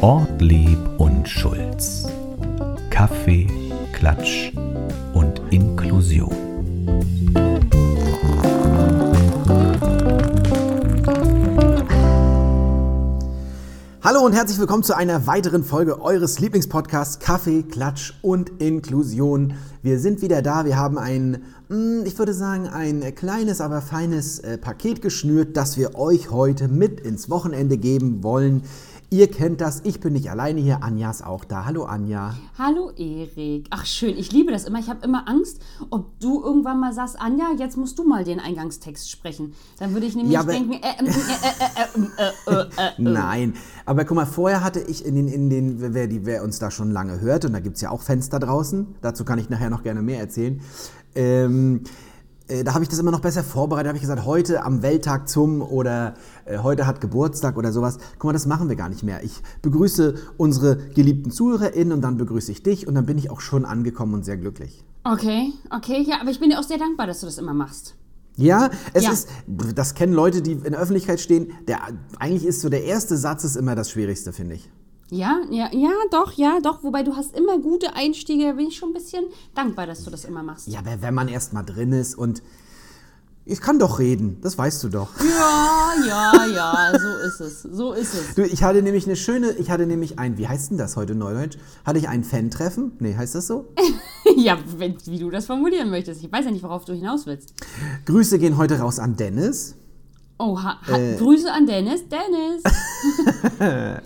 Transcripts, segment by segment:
Ortlieb und Schulz. Kaffee, Klatsch und Inklusion. Hallo und herzlich willkommen zu einer weiteren Folge eures Lieblingspodcasts Kaffee, Klatsch und Inklusion. Wir sind wieder da. Wir haben ein, mm, ich würde sagen, ein kleines, aber feines Paket geschnürt, das wir euch heute mit ins Wochenende geben wollen. Ihr kennt das, ich bin nicht alleine hier, Anja ist auch da. Hallo Anja. Hallo Erik. Ach schön, ich liebe das immer. Ich habe immer Angst, ob du irgendwann mal sagst, Anja, jetzt musst du mal den Eingangstext sprechen. Dann würde ich nämlich ja, denken, Nein, aber guck mal, vorher hatte ich in den, in den wer, die, wer uns da schon lange hört, und da gibt es ja auch Fenster draußen, dazu kann ich nachher noch gerne mehr erzählen, ähm, äh, da habe ich das immer noch besser vorbereitet. Da habe ich gesagt, heute am Welttag zum oder äh, heute hat Geburtstag oder sowas. Guck mal, das machen wir gar nicht mehr. Ich begrüße unsere geliebten ZuhörerInnen und dann begrüße ich dich und dann bin ich auch schon angekommen und sehr glücklich. Okay, okay, ja, aber ich bin dir auch sehr dankbar, dass du das immer machst. Ja, es Ja. ist, das kennen Leute, die in der Öffentlichkeit stehen. Der, eigentlich ist so der erste Satz ist immer das Schwierigste, finde ich. Ja, ja, ja, doch, ja, doch. Wobei du hast immer gute Einstiege, da bin ich schon ein bisschen dankbar, dass du das immer machst. Ja, aber wenn man erst mal drin ist und ich kann doch reden, das weißt du doch. Ja, ja, ja, so ist es, so ist es. Du, ich hatte nämlich eine schöne, ich hatte nämlich ein, wie heißt denn das heute Neudeutsch? Hatte ich ein Fan-Treffen? Nee, heißt das so? Ja, wenn, wie du das formulieren möchtest. Ich weiß ja nicht, worauf du hinaus willst. Grüße gehen heute raus an Dennis. Oh, ha, ha, Äh. Grüße an Dennis. Dennis.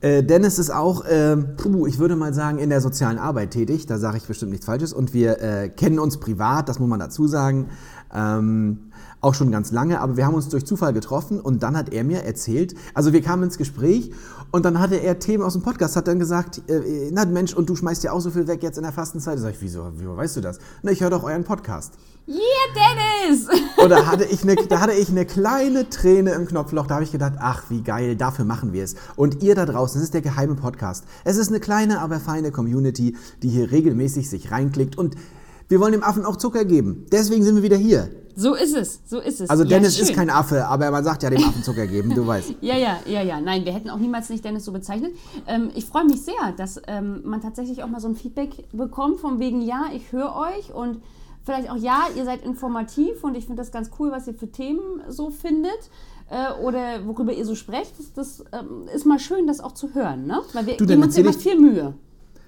Äh, Dennis ist auch, ähm, puh, ich würde mal sagen, in der sozialen Arbeit tätig. Da sage ich bestimmt nichts Falsches. Und wir äh, kennen uns privat, das muss man dazu sagen. Ähm, auch schon ganz lange, aber wir haben uns durch Zufall getroffen und dann hat er mir erzählt, also wir kamen ins Gespräch und dann hatte er Themen aus dem Podcast, hat dann gesagt, äh, na Mensch, und du schmeißt ja auch so viel weg jetzt in der Fastenzeit. Da sag ich, wieso, wieso weißt du das? Na, ich höre doch euren Podcast. Yeah, Dennis. Und da hatte ich eine, da hatte ich eine kleine Träne im Knopfloch. Da habe ich gedacht, ach, wie geil, dafür machen wir es. Und ihr da draußen, es ist der geheime Podcast. Es ist eine kleine, aber feine Community, die hier regelmäßig sich reinklickt. Und wir wollen dem Affen auch Zucker geben. Deswegen sind wir wieder hier. So ist es, so ist es. Also Ja, Dennis ist schön. kein Affe, aber man sagt ja dem Affen Zucker geben, du weißt. Ja, ja, ja, ja. Nein, wir hätten auch niemals nicht Dennis so bezeichnet. Ähm, ich freue mich sehr, dass ähm, man tatsächlich auch mal so ein Feedback bekommt, von wegen, ja, ich höre euch und vielleicht auch, ja, ihr seid informativ und ich finde das ganz cool, was ihr für Themen so findet. Äh, oder worüber ihr so sprecht, das, das ähm, ist mal schön, das auch zu hören, ne? Weil wir Du, geben uns ja immer viel Mühe.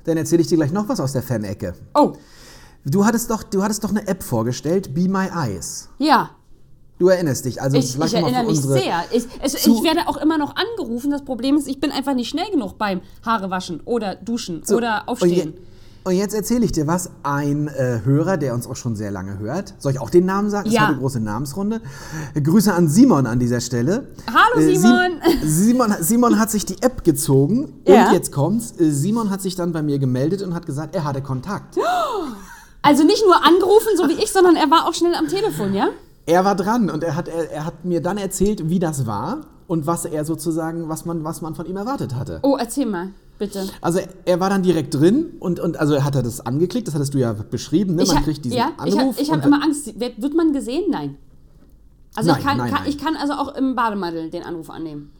Dann erzähle ich dir gleich noch was aus der Fan-Ecke. Oh, Du hattest doch, du hattest doch eine App vorgestellt, Be My Eyes. ja, Du erinnerst dich. Also Ich, ich erinnere mich sehr. Ich, es, ich werde auch immer noch angerufen. Das Problem ist, ich bin einfach nicht schnell genug beim Haare waschen oder duschen So, oder Und, aufstehen. je, und jetzt erzähle ich dir was. Ein äh, Hörer, der uns auch schon sehr lange hört. Soll ich auch den Namen sagen? Das Ja. ist eine große Namensrunde. Grüße an Simon an dieser Stelle. Hallo, Äh, Simon. Simon, Simon hat sich die App gezogen. Ja. Und jetzt kommt's. Äh, Simon hat sich dann bei mir gemeldet und hat gesagt, er hatte Kontakt. Also nicht nur angerufen, so wie ich, sondern er war auch schnell am Telefon, ja? Er war dran und er hat, er, er hat mir dann erzählt, wie das war und was er sozusagen, was man, was man von ihm erwartet hatte. Oh, erzähl mal, bitte. Also er war dann direkt drin und, und also hat er das angeklickt, das hattest du ja beschrieben, ne? man ha- kriegt diesen ja, ich Anruf. hab- ich habe und- immer Angst. Wird, wird man gesehen? Nein. Also Nein, ich, kann, nein, kann, nein. ich kann also auch im Bademantel den Anruf annehmen.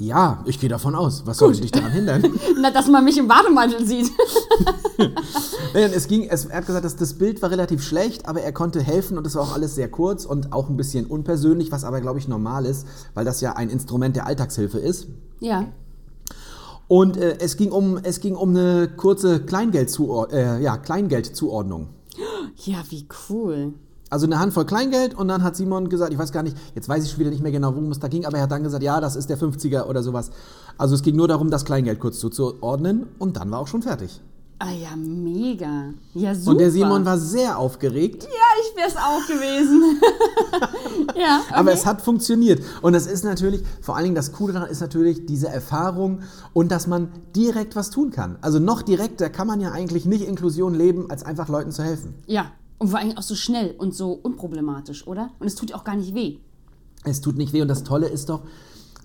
Ja, ich gehe davon aus. Was sollte dich daran hindern? Na, dass man mich im Bademantel sieht. Nein, es ging, es, er hat gesagt, dass das Bild war relativ schlecht, aber er konnte helfen und es war auch alles sehr kurz und auch ein bisschen unpersönlich, was aber, glaube ich, normal ist, weil das ja ein Instrument der Alltagshilfe ist. ja. Und äh, es, ging um, es ging um eine kurze Kleingeldzuor äh, ja, Kleingeldzuordnung. Ja, wie cool. Also eine Handvoll Kleingeld und dann hat Simon gesagt, ich weiß gar nicht, jetzt weiß ich schon wieder nicht mehr genau, worum es da ging, aber er hat dann gesagt, ja, das ist der 50er oder sowas. Also es ging nur darum, das Kleingeld kurz zuzuordnen und dann war auch schon fertig. Ah ja, mega. Ja, super. Und der Simon war sehr aufgeregt, Ja, ich wär's auch gewesen. ja, okay. aber es hat funktioniert. Und es ist natürlich, vor allen Dingen das Coole daran ist natürlich diese Erfahrung und dass man direkt was tun kann. Also noch direkter kann man ja eigentlich nicht Inklusion leben, als einfach Leuten zu helfen. Ja, und vor allem auch so schnell und so unproblematisch, oder? Und es tut auch gar nicht weh. Es tut nicht weh und das Tolle ist doch,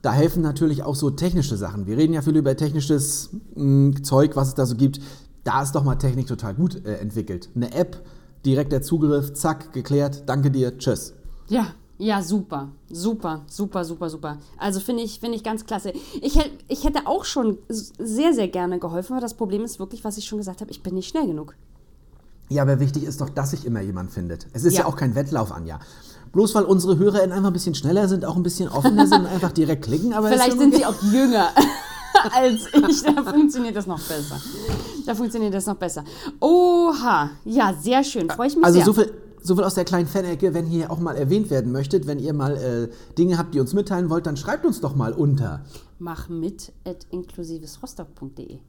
da helfen natürlich auch so technische Sachen. Wir reden ja viel über technisches mh, Zeug, was es da so gibt. Da ist doch mal Technik total gut äh, entwickelt. Eine App, direkter Zugriff, zack, geklärt, danke dir, tschüss. Ja, ja, super, super, super, super, super. Also finde ich, finde ich ganz klasse. Ich, ich hätte auch schon sehr, sehr gerne geholfen, aber das Problem ist wirklich, was ich schon gesagt habe, ich bin nicht schnell genug. Ja, aber wichtig ist doch, dass sich immer jemand findet. Es ist ja, Ja. auch kein Wettlauf, Anja. Bloß weil unsere HörerInnen einfach ein bisschen schneller sind, auch ein bisschen offener sind und einfach direkt klicken. Aber Vielleicht sind okay. sie auch jünger als ich. Da funktioniert das noch besser. Da funktioniert das noch besser. Oha, ja, sehr schön. Freue ich mich Also sehr. so viel, so viel aus der kleinen Fanecke, wenn ihr auch mal erwähnt werden möchtet, wenn ihr mal äh, Dinge habt, die uns mitteilen wollt, dann schreibt uns doch mal unter. Mach mit at inklusivesrostock.de.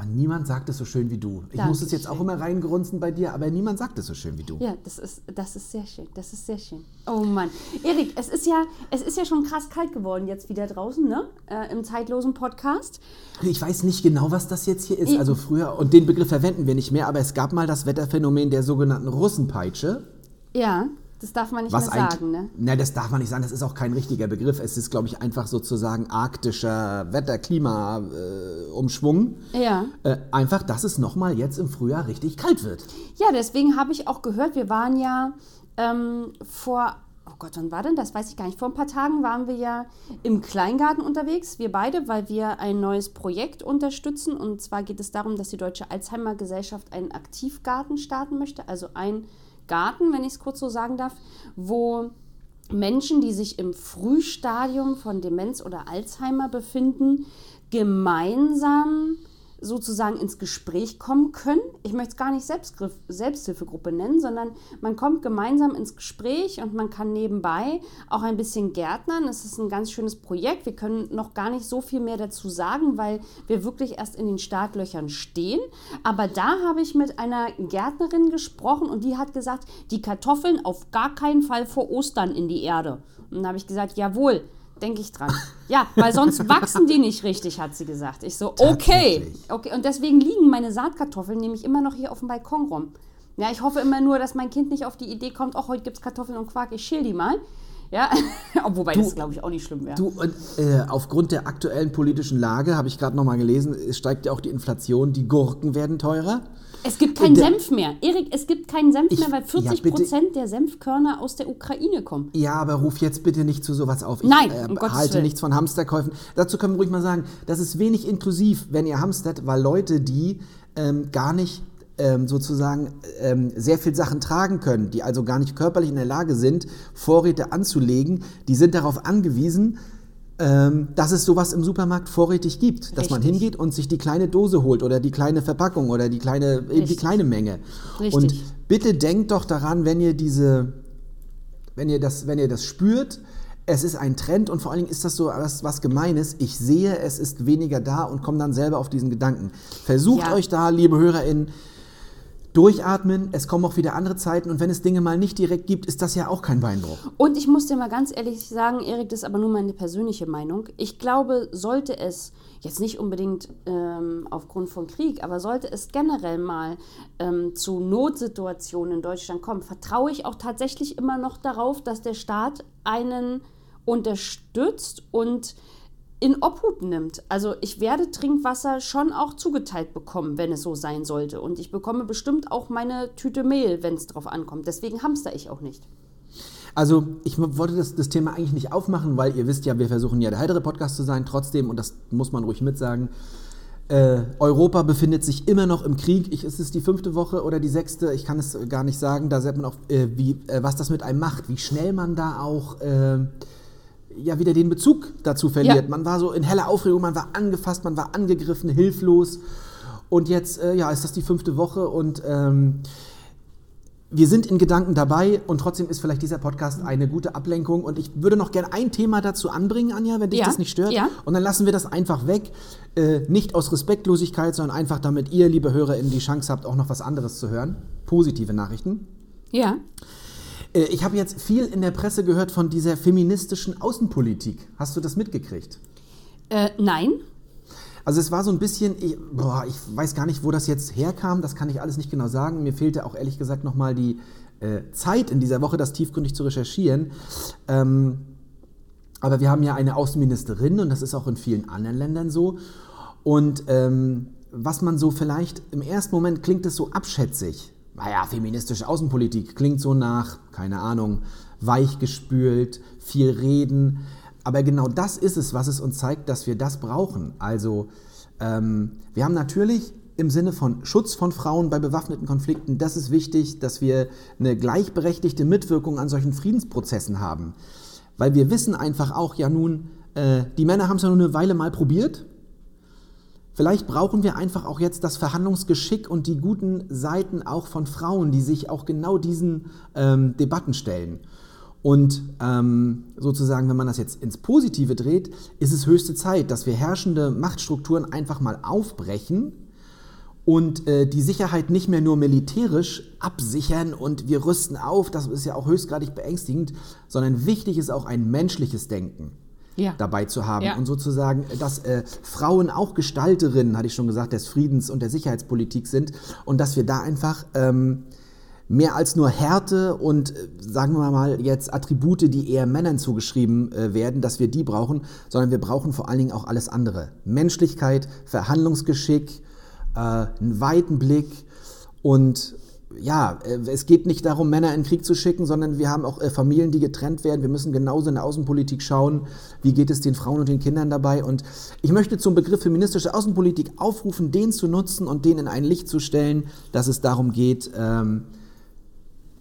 Oh, niemand sagt es so schön wie du. Ich muss es jetzt auch Dankeschön. immer reingrunzen bei dir, aber niemand sagt es so schön wie du. Ja, das ist, das ist sehr schön. Das ist sehr schön. Oh Mann. Erik, es ist ja, es ist ja schon krass kalt geworden jetzt wieder draußen, ne? Äh, Im zeitlosen Podcast. Ich weiß nicht genau, was das jetzt hier ist. Also früher, und den Begriff verwenden wir nicht mehr, aber es gab mal das Wetterphänomen der sogenannten Russenpeitsche. Ja, das darf man nicht mehr sagen, ne? Na, das darf man nicht sagen, das ist auch kein richtiger Begriff. Es ist, glaube ich, einfach sozusagen arktischer Wetter-Klima-Umschwung. Ja. Äh, einfach, dass es nochmal jetzt im Frühjahr richtig kalt wird. Ja, deswegen habe ich auch gehört, wir waren ja ähm, vor, oh Gott, wann war denn das? Weiß ich gar nicht. Vor ein paar Tagen waren wir ja im Kleingarten unterwegs, wir beide, weil wir ein neues Projekt unterstützen. Und zwar geht es darum, dass die Deutsche Alzheimer Gesellschaft einen Aktivgarten starten möchte. Also ein Garten, wenn ich es kurz so sagen darf, wo Menschen, die sich im Frühstadium von Demenz oder Alzheimer befinden, gemeinsam sozusagen ins Gespräch kommen können. Ich möchte es gar nicht Selbstgriff, Selbsthilfegruppe nennen, sondern man kommt gemeinsam ins Gespräch und man kann nebenbei auch ein bisschen gärtnern. Es ist ein ganz schönes Projekt. Wir können noch gar nicht so viel mehr dazu sagen, weil wir wirklich erst in den Startlöchern stehen. Aber da habe ich mit einer Gärtnerin gesprochen und die hat gesagt, die Kartoffeln auf gar keinen Fall vor Ostern in die Erde. Und dann habe ich gesagt, jawohl, denke ich dran. Ja, weil sonst wachsen die nicht richtig, hat sie gesagt. Ich so, okay. Okay. Und deswegen liegen meine Saatkartoffeln nämlich immer noch hier auf dem Balkon rum. Ja, ich hoffe immer nur, dass mein Kind nicht auf die Idee kommt, ach, heute gibt es Kartoffeln und Quark, ich schäl die mal. Ja, wobei das, glaube ich, auch nicht schlimm wäre. Du, und, äh, aufgrund der aktuellen politischen Lage, habe ich gerade nochmal gelesen, es steigt ja auch die Inflation, die Gurken werden teurer. Es gibt keinen Der- Senf mehr. Erik, es gibt keinen Senf Ich- mehr, weil ja, 40 bitte. Prozent der Senfkörner aus der Ukraine kommen. Ja, aber ruf jetzt bitte nicht zu sowas auf. Ich Nein, äh, um halte Willen. nichts von Hamsterkäufen. Dazu können wir ruhig mal sagen, das ist wenig inklusiv, wenn ihr hamstert, weil Leute, die ähm, gar nicht ähm, sozusagen ähm, sehr viel Sachen tragen können, die also gar nicht körperlich in der Lage sind, Vorräte anzulegen, die sind darauf angewiesen, ähm, dass es sowas im Supermarkt vorrätig gibt, dass man Richtig. hingeht und sich die kleine Dose holt oder die kleine Verpackung oder die kleine, eben die Richtig. kleine Menge. Richtig. Und bitte denkt doch daran, wenn ihr diese wenn ihr das, wenn ihr das spürt, es ist ein Trend und vor allen Dingen ist das so was, was Gemeines. Ich sehe, es ist weniger da und komme dann selber auf diesen Gedanken. Versucht Ja. euch da, liebe HörerInnen, durchatmen. Es kommen auch wieder andere Zeiten und wenn es Dinge mal nicht direkt gibt, ist das ja auch kein Beinbruch. Und ich muss dir mal ganz ehrlich sagen, Erik, das ist aber nur meine persönliche Meinung. Ich glaube, sollte es, jetzt nicht unbedingt ähm, aufgrund von Krieg, aber sollte es generell mal ähm, zu Notsituationen in Deutschland kommen, vertraue ich auch tatsächlich immer noch darauf, dass der Staat einen unterstützt und in Obhut nimmt. Also ich werde Trinkwasser schon auch zugeteilt bekommen, wenn es so sein sollte. Und ich bekomme bestimmt auch meine Tüte Mehl, wenn es drauf ankommt. Deswegen hamster ich auch nicht. Also, ich wollte das, das Thema eigentlich nicht aufmachen, weil ihr wisst ja, wir versuchen ja der heitere Podcast zu sein. Trotzdem, und das muss man ruhig mitsagen, äh, Europa befindet sich immer noch im Krieg. Ich, ist es die fünfte Woche oder die sechste? Ich kann es gar nicht sagen. Da sieht man auch, äh, wie, äh, was das mit einem macht, wie schnell man da auch äh, ja wieder den Bezug dazu verliert. Ja. Man war so in heller Aufregung, man war angefasst, man war angegriffen, hilflos. Und jetzt, äh, ja, ist das die fünfte Woche und ähm, wir sind in Gedanken dabei und trotzdem ist vielleicht dieser Podcast eine gute Ablenkung. Und ich würde noch gerne ein Thema dazu anbringen, Anja, wenn dich Ja, das nicht stört. ja. Und dann lassen wir das einfach weg. Äh, nicht aus Respektlosigkeit, sondern einfach damit ihr, liebe HörerInnen, die Chance habt, auch noch was anderes zu hören. Positive Nachrichten. Ja. Äh, ich habe jetzt viel in der Presse gehört von dieser feministischen Außenpolitik. Hast du das mitgekriegt? Äh, nein. Also es war so ein bisschen, ich, boah, ich weiß gar nicht, wo das jetzt herkam, das kann ich alles nicht genau sagen. Mir fehlte auch ehrlich gesagt nochmal die äh, Zeit in dieser Woche, das tiefgründig zu recherchieren. Ähm, aber wir haben ja eine Außenministerin und das ist auch in vielen anderen Ländern so. Und ähm, was man so vielleicht im ersten Moment klingt es so abschätzig. Naja, feministische Außenpolitik klingt so nach, keine Ahnung, weichgespült, viel reden. Aber genau das ist es, was es uns zeigt, dass wir das brauchen. Also ähm, wir haben natürlich im Sinne von Schutz von Frauen bei bewaffneten Konflikten, das ist wichtig, dass wir eine gleichberechtigte Mitwirkung an solchen Friedensprozessen haben. Weil wir wissen einfach auch, ja nun, äh, die Männer haben es ja nur eine Weile mal probiert. Vielleicht brauchen wir einfach auch jetzt das Verhandlungsgeschick und die guten Seiten auch von Frauen, die sich auch genau diesen ähm, Debatten stellen. Und ähm, sozusagen, wenn man das jetzt ins Positive dreht, ist es höchste Zeit, dass wir herrschende Machtstrukturen einfach mal aufbrechen und äh, die Sicherheit nicht mehr nur militärisch absichern und wir rüsten auf, das ist ja auch höchstgradig beängstigend, sondern wichtig ist auch ein menschliches Denken. Ja. dabei zu haben ja. und sozusagen, dass äh, Frauen auch Gestalterinnen, hatte ich schon gesagt, des Friedens und der Sicherheitspolitik sind und dass wir da einfach ähm, mehr als nur Härte und äh, sagen wir mal jetzt Attribute, die eher Männern zugeschrieben äh, werden, dass wir die brauchen, sondern wir brauchen vor allen Dingen auch alles andere. Menschlichkeit, Verhandlungsgeschick, äh, einen weiten Blick und ja, äh, es geht nicht darum, Männer in den Krieg zu schicken, sondern wir haben auch äh, Familien, die getrennt werden. Wir müssen genauso in der Außenpolitik schauen, wie geht es den Frauen und den Kindern dabei. Und ich möchte zum Begriff feministische Außenpolitik aufrufen, den zu nutzen und den in ein Licht zu stellen, dass es darum geht, ähm,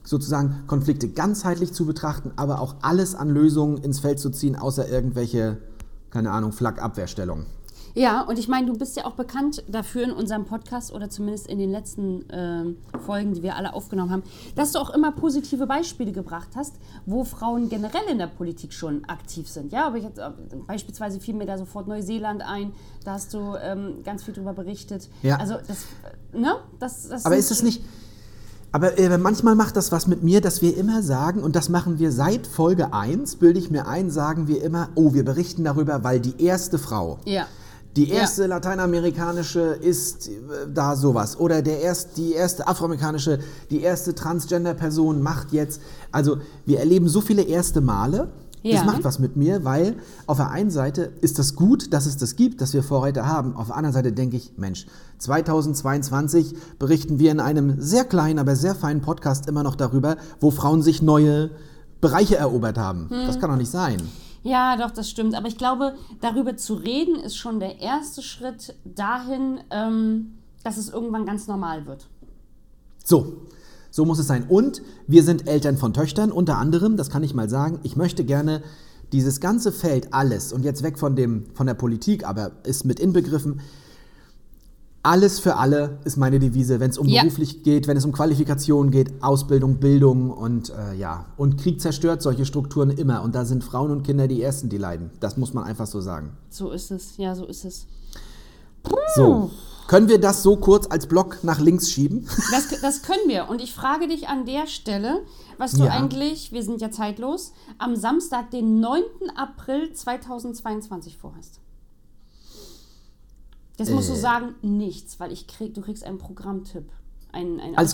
sozusagen Konflikte ganzheitlich zu betrachten, aber auch alles an Lösungen ins Feld zu ziehen, außer irgendwelche, keine Ahnung, Flak-Abwehrstellungen. Ja, und ich meine, du bist ja auch bekannt dafür in unserem Podcast oder zumindest in den letzten äh, Folgen, die wir alle aufgenommen haben, dass du auch immer positive Beispiele gebracht hast, wo Frauen generell in der Politik schon aktiv sind. Ja, aber ich jetzt, äh, beispielsweise fiel mir da sofort Neuseeland ein, da hast du ähm, ganz viel drüber berichtet. Ja. Also das, äh, ne? Das, das aber ist es nicht. Aber äh, manchmal macht das was mit mir, dass wir immer sagen, und das machen wir seit Folge 1, bilde ich mir ein, sagen wir immer, oh, wir berichten darüber, weil die erste Frau. Ja die erste ja. lateinamerikanische ist äh, da sowas. Oder der erst, die erste afroamerikanische, die erste Transgender-Person macht jetzt. Also wir erleben so viele erste Male. Ja. Das macht was mit mir, weil auf der einen Seite ist das gut, dass es das gibt, dass wir Vorreiter haben. Auf der anderen Seite denke ich, Mensch, 2022 berichten wir in einem sehr kleinen, aber sehr feinen Podcast immer noch darüber, wo Frauen sich neue Bereiche erobert haben. Hm. Das kann doch nicht sein. Ja, doch, das stimmt. Aber ich glaube, darüber zu reden, ist schon der erste Schritt dahin, ähm, dass es irgendwann ganz normal wird. So, so muss es sein. Und wir sind Eltern von Töchtern, unter anderem, das kann ich mal sagen. Ich möchte gerne dieses ganze Feld, alles, und jetzt weg von, dem, von der Politik, aber ist mit inbegriffen, alles für alle ist meine Devise, wenn es um ja. beruflich geht, wenn es um Qualifikation geht, Ausbildung, Bildung und äh, ja. Und Krieg zerstört solche Strukturen immer. Und da sind Frauen und Kinder die Ersten, die leiden. Das muss man einfach so sagen. So ist es, ja, so ist es. So. Können wir das so kurz als Block nach links schieben? Das, das können wir. Und ich frage dich an der Stelle, was du ja. eigentlich, wir sind ja zeitlos, am Samstag, den 9. April 2022 vorhast. Jetzt musst äh, du sagen, nichts, weil ich krieg, du kriegst einen Programmtipp. Einen, einen Alles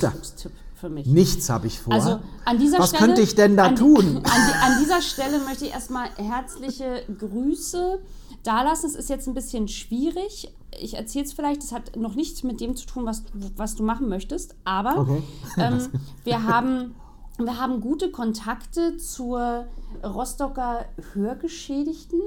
für mich. Nichts habe ich vor. Also an dieser Was Stelle, könnte ich denn da an, tun? An, an, dieser Stelle möchte ich erstmal herzliche Grüße dalassen. Es ist jetzt ein bisschen schwierig. Ich erzähle es vielleicht, es hat noch nichts mit dem zu tun, was, was du machen möchtest. Aber okay. ähm, wir, haben, wir haben gute Kontakte zur Rostocker Hörgeschädigten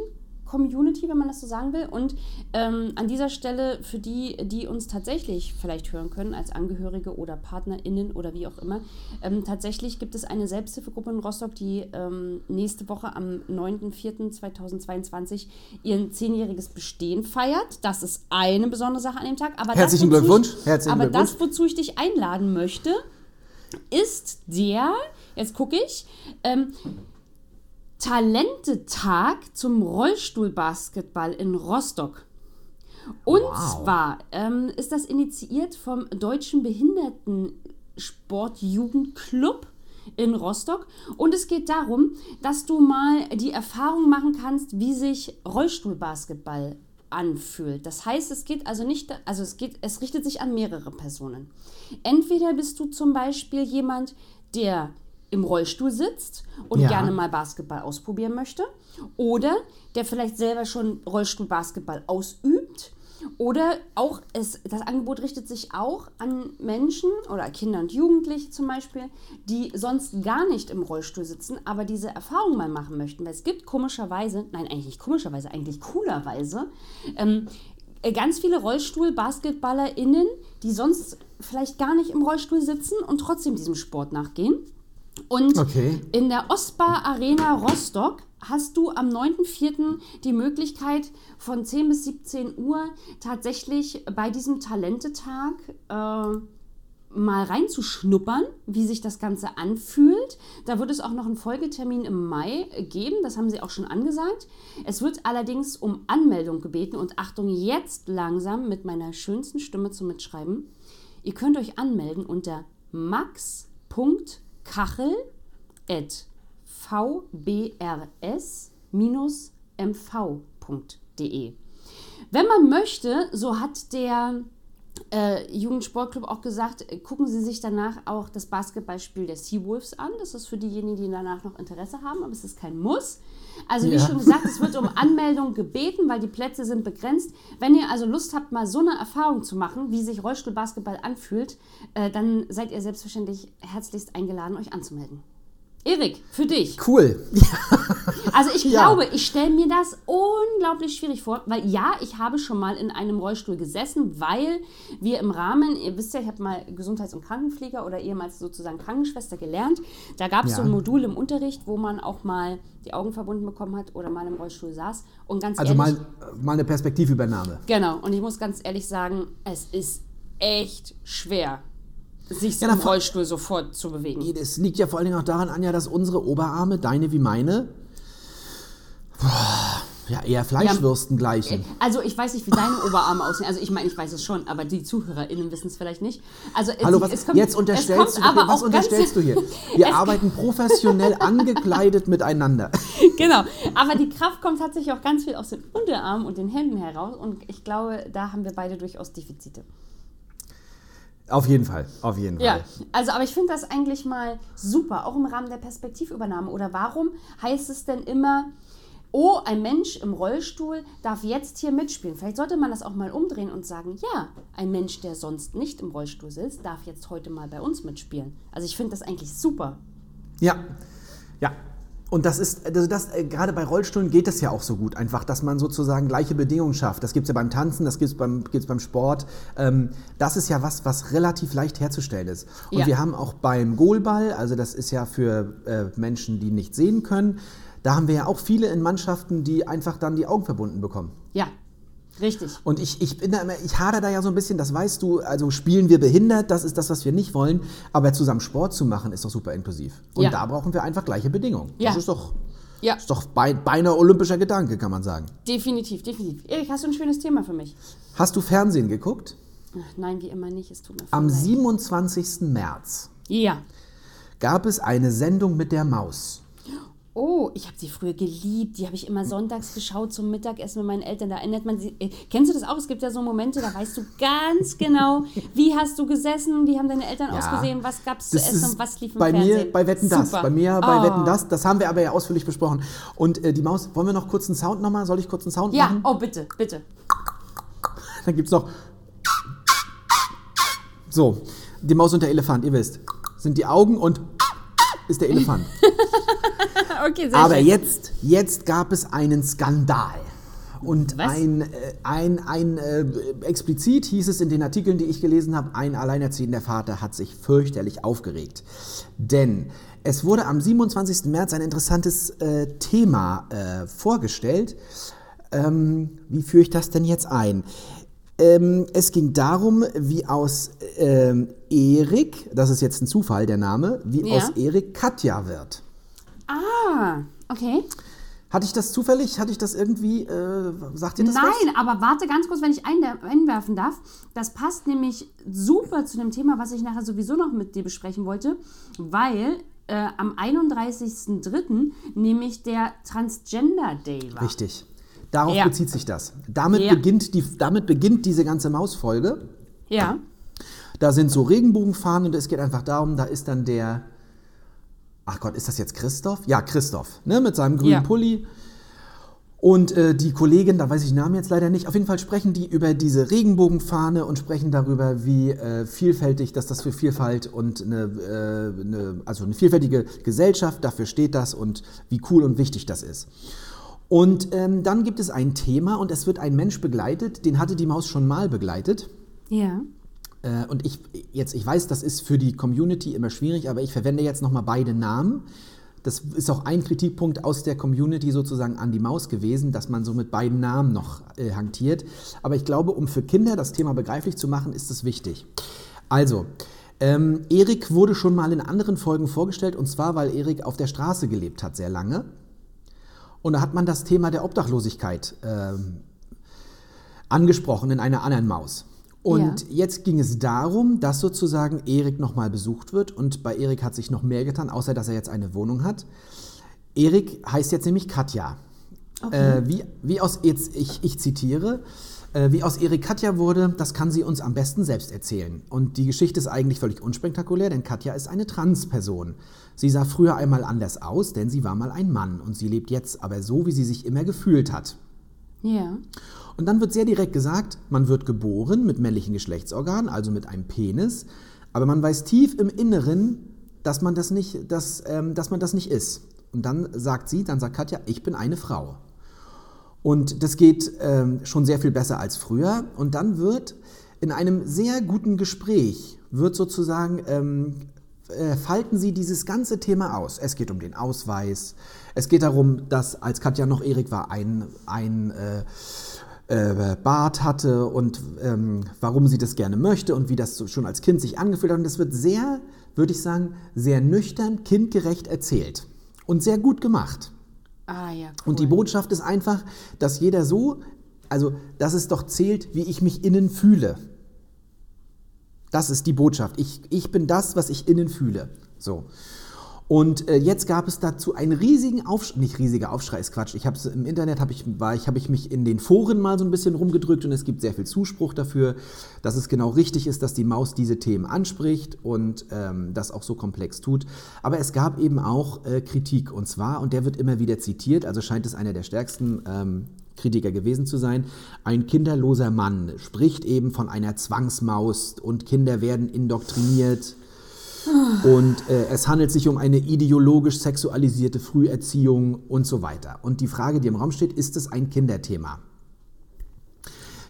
Community, wenn man das so sagen will. Und ähm, an dieser Stelle für die, die uns tatsächlich vielleicht hören können, als Angehörige oder PartnerInnen oder wie auch immer, ähm, tatsächlich gibt es eine Selbsthilfegruppe in Rostock, die ähm, nächste Woche am 9.4.2022 ihren zehnjähriges Bestehen feiert. Das ist eine besondere Sache an dem Tag. Aber Herzlichen das, Glückwunsch. Ich, Herzlichen aber Glückwunsch. das, wozu ich dich einladen möchte, ist der, jetzt gucke ich, ähm, Talentetag zum Rollstuhlbasketball in Rostock. Und wow. zwar ähm, ist das initiiert vom Deutschen Behindertensportjugendclub in Rostock. Und es geht darum, dass du mal die Erfahrung machen kannst, wie sich Rollstuhlbasketball anfühlt. Das heißt, es geht also nicht, also es geht, es richtet sich an mehrere Personen. Entweder bist du zum Beispiel jemand, der im Rollstuhl sitzt und ja. gerne mal Basketball ausprobieren möchte. Oder der vielleicht selber schon Rollstuhl-Basketball ausübt Oder auch, es, das Angebot richtet sich auch an Menschen oder Kinder und Jugendliche zum Beispiel, die sonst gar nicht im Rollstuhl sitzen, aber diese Erfahrung mal machen möchten. Weil es gibt komischerweise, nein, eigentlich nicht komischerweise, eigentlich coolerweise, ähm, äh, ganz viele Rollstuhl-BasketballerInnen, die sonst vielleicht gar nicht im Rollstuhl sitzen und trotzdem diesem Sport nachgehen. Und Okay. in der Ostbar Arena Rostock hast du am 9.4. die Möglichkeit von 10 bis 17 Uhr tatsächlich bei diesem Talentetag äh, mal reinzuschnuppern, wie sich das Ganze anfühlt. Da wird es auch noch einen Folgetermin im Mai geben, das haben sie auch schon angesagt. Es wird allerdings um Anmeldung gebeten und Achtung, jetzt langsam mit meiner schönsten Stimme zum Mitschreiben. Ihr könnt euch anmelden unter max.kachel at vbrs-mv.de. Wenn man möchte, so hat der äh, Jugendsportclub auch gesagt, äh, gucken Sie sich danach auch das Basketballspiel der Seawolves an. Das ist für diejenigen, die danach noch Interesse haben, aber es ist kein Muss. Also wie Ja. schon gesagt, es wird um Anmeldung gebeten, weil die Plätze sind begrenzt. Wenn ihr also Lust habt, mal so eine Erfahrung zu machen, wie sich Rollstuhlbasketball anfühlt, äh, dann seid ihr selbstverständlich herzlichst eingeladen, euch anzumelden. Erik, für dich. Cool. Also ich Ja. glaube, ich stelle mir das unglaublich schwierig vor, weil ja, ich habe schon mal in einem Rollstuhl gesessen, weil wir im Rahmen, ihr wisst ja, ich habe mal Gesundheits- und Krankenpfleger oder ehemals sozusagen Krankenschwester gelernt. Da gab es so Ja. ein Modul im Unterricht, wo man auch mal die Augen verbunden bekommen hat oder mal im Rollstuhl saß. Und ganz Also ehrlich, mal, mal eine Perspektivübernahme. genau, und ich muss ganz ehrlich sagen, es ist echt schwer, sich Ja, im Rollstuhl sofort zu bewegen. Es liegt ja vor allen Dingen auch daran, Anja, dass unsere Oberarme, deine wie meine, boah, ja, eher Fleischwürsten gleichen. Also ich weiß nicht, wie deine Oberarme aussehen. Also ich meine, ich weiß es schon, aber die ZuhörerInnen wissen es vielleicht nicht. Also es- Hallo, was, es kommt, jetzt unterstellst du, aber was unterstellst du hier? Wir arbeiten professionell angekleidet miteinander. Genau, aber die Kraft kommt tatsächlich auch ganz viel aus den Unterarmen und den Händen heraus und ich glaube, da haben wir beide durchaus Defizite. Auf jeden Fall, auf jeden Ja, Fall. also aber ich finde das eigentlich mal super, auch im Rahmen der Perspektivübernahme. Oder warum heißt es denn immer, oh, ein Mensch im Rollstuhl darf jetzt hier mitspielen? Vielleicht sollte man das auch mal umdrehen und sagen, ja, ein Mensch, der sonst nicht im Rollstuhl sitzt, darf jetzt heute mal bei uns mitspielen. Also ich finde das eigentlich super. Ja, ja. Und das ist, also das, äh, gerade bei Rollstühlen geht das ja auch so gut, einfach, dass man sozusagen gleiche Bedingungen schafft. Das gibt es ja beim Tanzen, das gibt es beim, gibt's beim Sport. Ähm, das ist ja was, was relativ leicht herzustellen ist. Und Ja. wir haben auch beim Goalball, also das ist ja für äh, Menschen, die nicht sehen können, da haben wir ja auch viele in Mannschaften, die einfach dann die Augen verbunden bekommen. Ja, richtig. Und ich, ich bin da immer, ich hader da ja so ein bisschen, das weißt du, also spielen wir behindert, das ist das, was wir nicht wollen, aber zusammen Sport zu machen, ist doch super inklusiv. Und Ja. da brauchen wir einfach gleiche Bedingungen. Ja. Das ist doch, Ja, ist doch bei, beinahe olympischer Gedanke, kann man sagen. definitiv, definitiv. Erik, hast du ein schönes Thema für mich? Hast du Fernsehen geguckt? Ach, nein, wie immer nicht, es tut mir Am leid. 27. März Ja. gab es eine Sendung mit der Maus. Oh, ich habe sie früher geliebt. Die habe ich immer sonntags geschaut zum Mittagessen mit meinen Eltern. Da erinnert man sie. Äh, kennst du das auch? Es gibt ja so Momente, da weißt du ganz genau, wie hast du gesessen, wie haben deine Eltern Ja. ausgesehen, was gab es zu Das essen und was lief im bei Fernsehen. mir bei Wetten das. Super. Bei mir bei Oh. Wetten das. Das haben wir aber ja ausführlich besprochen. Und äh, die Maus, wollen wir noch kurz einen Sound nochmal? Soll ich kurz einen Sound Ja, machen? oh bitte, bitte. Dann gibt es noch. So, die Maus und der Elefant, ihr wisst. Sind die Augen und ist der Elefant. Okay, Aber schön. jetzt, jetzt gab es einen Skandal. Und Was? ein, äh, ein, ein äh, explizit hieß es in den Artikeln, die ich gelesen habe, ein alleinerziehender Vater hat sich fürchterlich aufgeregt. Denn es wurde am 27. März ein interessantes äh, Thema äh, vorgestellt. Ähm, wie führe ich das denn jetzt ein? Ähm, es ging darum, wie aus ähm, Erik, das ist jetzt ein Zufall, der Name, wie Ja. aus Erik Katja wird. Ah, okay. Hatte ich das zufällig? Hatte ich das irgendwie? Äh, sagt ihr das was? Nein, aber warte ganz kurz, wenn ich einwer- einwerfen darf. Das passt nämlich super zu dem Thema, was ich nachher sowieso noch mit dir besprechen wollte, weil äh, am 31.03. nämlich der Transgender Day war. Richtig. Darauf Ja. bezieht sich das. Damit, Ja. beginnt die, damit beginnt diese ganze Mausfolge. Ja. Da sind so Regenbogenfahnen und es geht einfach darum, da ist dann der. Ach Gott, ist das jetzt Christoph? Ja, Christoph, ne, mit seinem grünen Ja. Pulli. Und äh, die Kollegin, da weiß ich den Namen jetzt leider nicht, auf jeden Fall sprechen die über diese Regenbogenfahne und sprechen darüber, wie äh, vielfältig, dass das für Vielfalt und eine, äh, eine, also eine vielfältige Gesellschaft, dafür steht das und wie cool und wichtig das ist. Und ähm, dann gibt es ein Thema und es wird ein Mensch begleitet, den hatte die Maus schon mal begleitet. Ja. Äh, und ich jetzt, ich weiß, das ist für die Community immer schwierig, aber ich verwende jetzt nochmal beide Namen. Das ist auch ein Kritikpunkt aus der Community sozusagen an die Maus gewesen, dass man so mit beiden Namen noch äh, hantiert. Aber ich glaube, um für Kinder das Thema begreiflich zu machen, ist es wichtig. Also, ähm, Erik wurde schon mal in anderen Folgen vorgestellt, und zwar, weil Erik auf der Straße gelebt hat, sehr lange. Und da hat man das Thema der Obdachlosigkeit ähm, angesprochen in einer anderen Maus. Und Ja. jetzt ging es darum, dass sozusagen Erik nochmal besucht wird. Und bei Erik hat sich noch mehr getan, außer dass er jetzt eine Wohnung hat. Erik heißt jetzt nämlich Katja. Äh, wie, wie aus, jetzt, ich, ich zitiere, äh, wie aus Erik Katja wurde, das kann sie uns am besten selbst erzählen. Und die Geschichte ist eigentlich völlig unspektakulär, denn Katja ist eine Transperson. Sie sah früher einmal anders aus, denn sie war mal ein Mann. Und sie lebt jetzt aber so, wie sie sich immer gefühlt hat. Ja. Und dann wird sehr direkt gesagt, man wird geboren mit männlichen Geschlechtsorganen, also mit einem Penis, aber man weiß tief im Inneren, dass man das nicht, dass, ähm, dass man das nicht ist. Und dann sagt sie, dann sagt Katja, ich bin eine Frau. Und das geht ähm, schon sehr viel besser als früher. Und dann wird in einem sehr guten Gespräch, wird sozusagen, ähm, äh, falten sie dieses ganze Thema aus. Es geht um den Ausweis. Es geht darum, dass als Katja noch Erik war, ein, ein äh, äh, Bart hatte und ähm, warum sie das gerne möchte und wie das schon als Kind sich angefühlt hat. Und das wird sehr, würde ich sagen, sehr nüchtern, kindgerecht erzählt und sehr gut gemacht. Ah ja, cool. Und die Botschaft ist einfach, dass jeder so, also dass es doch zählt, wie ich mich innen fühle. Das ist die Botschaft. Ich, ich bin das, was ich innen fühle. So. Und äh, jetzt gab es dazu einen riesigen Aufschrei, nicht riesiger Aufschrei, ist Quatsch. Ich habe es im Internet, habe ich, war ich, habe ich mich in den Foren mal so ein bisschen rumgedrückt und es gibt sehr viel Zuspruch dafür, dass es genau richtig ist, dass die Maus diese Themen anspricht und ähm, das auch so komplex tut. Aber es gab eben auch äh, Kritik und zwar, und der wird immer wieder zitiert, also scheint es einer der stärksten ähm, Kritiker gewesen zu sein. Ein kinderloser Mann spricht eben von einer Zwangsmaus und Kinder werden indoktriniert. Und äh, es handelt sich um eine ideologisch sexualisierte Früherziehung und so weiter. Und die Frage, die im Raum steht, ist es ein Kinderthema?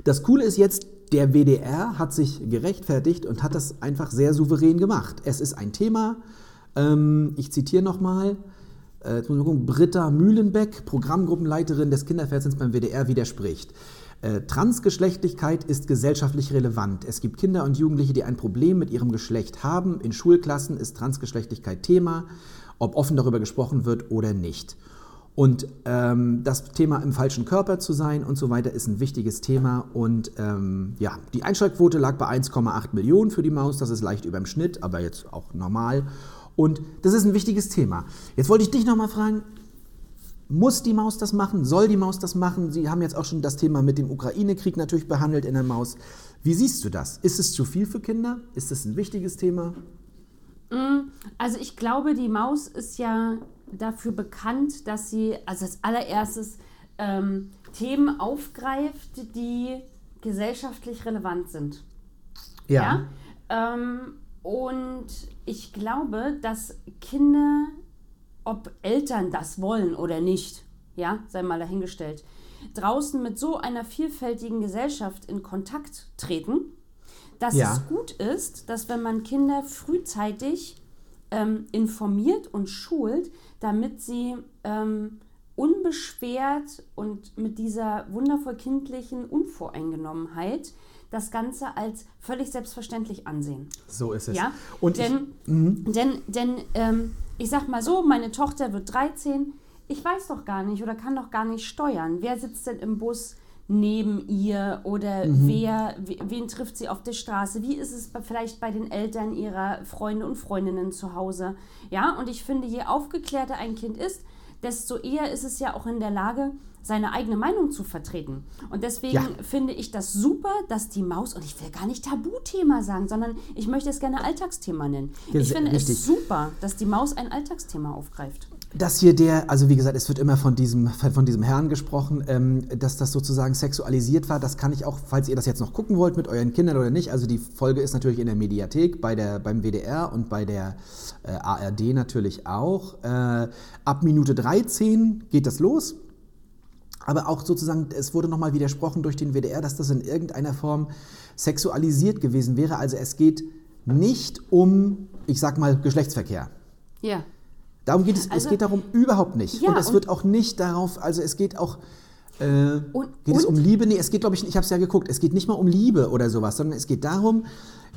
Das Coole ist jetzt, der WDR hat sich gerechtfertigt und hat das einfach sehr souverän gemacht. Es ist ein Thema, ähm, ich zitiere nochmal, äh, Britta Mühlenbeck, Programmgruppenleiterin des Kinderfernsehens beim WDR, widerspricht. Äh, Transgeschlechtlichkeit ist gesellschaftlich relevant. Es gibt Kinder und Jugendliche, die ein Problem mit ihrem Geschlecht haben. In Schulklassen ist Transgeschlechtlichkeit Thema, ob offen darüber gesprochen wird oder nicht. Und ähm, das Thema im falschen Körper zu sein und so weiter ist ein wichtiges Thema. Und ähm, ja, die Einschaltquote lag bei 1,8 Millionen für die Maus. Das ist leicht über dem Schnitt, aber jetzt auch normal. Und das ist ein wichtiges Thema. Jetzt wollte ich dich nochmal fragen, muss die Maus das machen? Soll die Maus das machen? Sie haben jetzt auch schon das Thema mit dem Ukraine-Krieg natürlich behandelt in der Maus. Wie siehst du das? Ist es zu viel für Kinder? Ist es ein wichtiges Thema? Also ich glaube, die Maus ist ja dafür bekannt, dass sie also als allererstes ähm, Themen aufgreift, die gesellschaftlich relevant sind. Ja. Ähm, und ich glaube, dass Kinder, ob Eltern das wollen oder nicht, ja, sei mal dahingestellt, draußen mit so einer vielfältigen Gesellschaft in Kontakt treten, dass Ja. es gut ist, dass wenn man Kinder frühzeitig ähm, informiert und schult, damit sie ähm, unbeschwert und mit dieser wundervoll kindlichen Unvoreingenommenheit das Ganze als völlig selbstverständlich ansehen. So ist es. Ja, Und denn, ich, denn, denn ähm, ich sag mal so, meine Tochter wird 13, ich weiß doch gar nicht oder kann doch gar nicht steuern. Wer sitzt denn im Bus neben ihr oder wer, we- wen trifft sie auf der Straße? Wie ist es vielleicht bei den Eltern ihrer Freunde und Freundinnen zu Hause? Ja, und ich finde, je aufgeklärter ein Kind ist, desto eher ist es ja auch in der Lage, seine eigene Meinung zu vertreten. Und deswegen Ja. finde ich das super, dass die Maus, und ich will gar nicht Tabuthema sagen, sondern ich möchte es gerne Alltagsthema nennen. Ja, ich finde richtig. es super, dass die Maus ein Alltagsthema aufgreift. dass hier der, also wie gesagt, es wird immer von diesem, von diesem Herrn gesprochen, ähm, dass das sozusagen sexualisiert war. Das kann ich auch, falls ihr das jetzt noch gucken wollt mit euren Kindern oder nicht. Also die Folge ist natürlich in der Mediathek, bei der, beim WDR und bei der äh, ARD natürlich auch. Äh, ab Minute 13 geht das los. Aber auch sozusagen, es wurde nochmal widersprochen durch den WDR, dass das in irgendeiner Form sexualisiert gewesen wäre. Also es geht nicht um, ich sag mal, Geschlechtsverkehr. Ja. Darum geht es, Also- es geht darum überhaupt nicht. Ja, und es und- wird auch nicht darauf, also es geht auch, äh, Und- geht es um Liebe? Nee, es geht, glaube ich, ich habe es ja geguckt, es geht nicht mal um Liebe oder sowas, sondern es geht darum,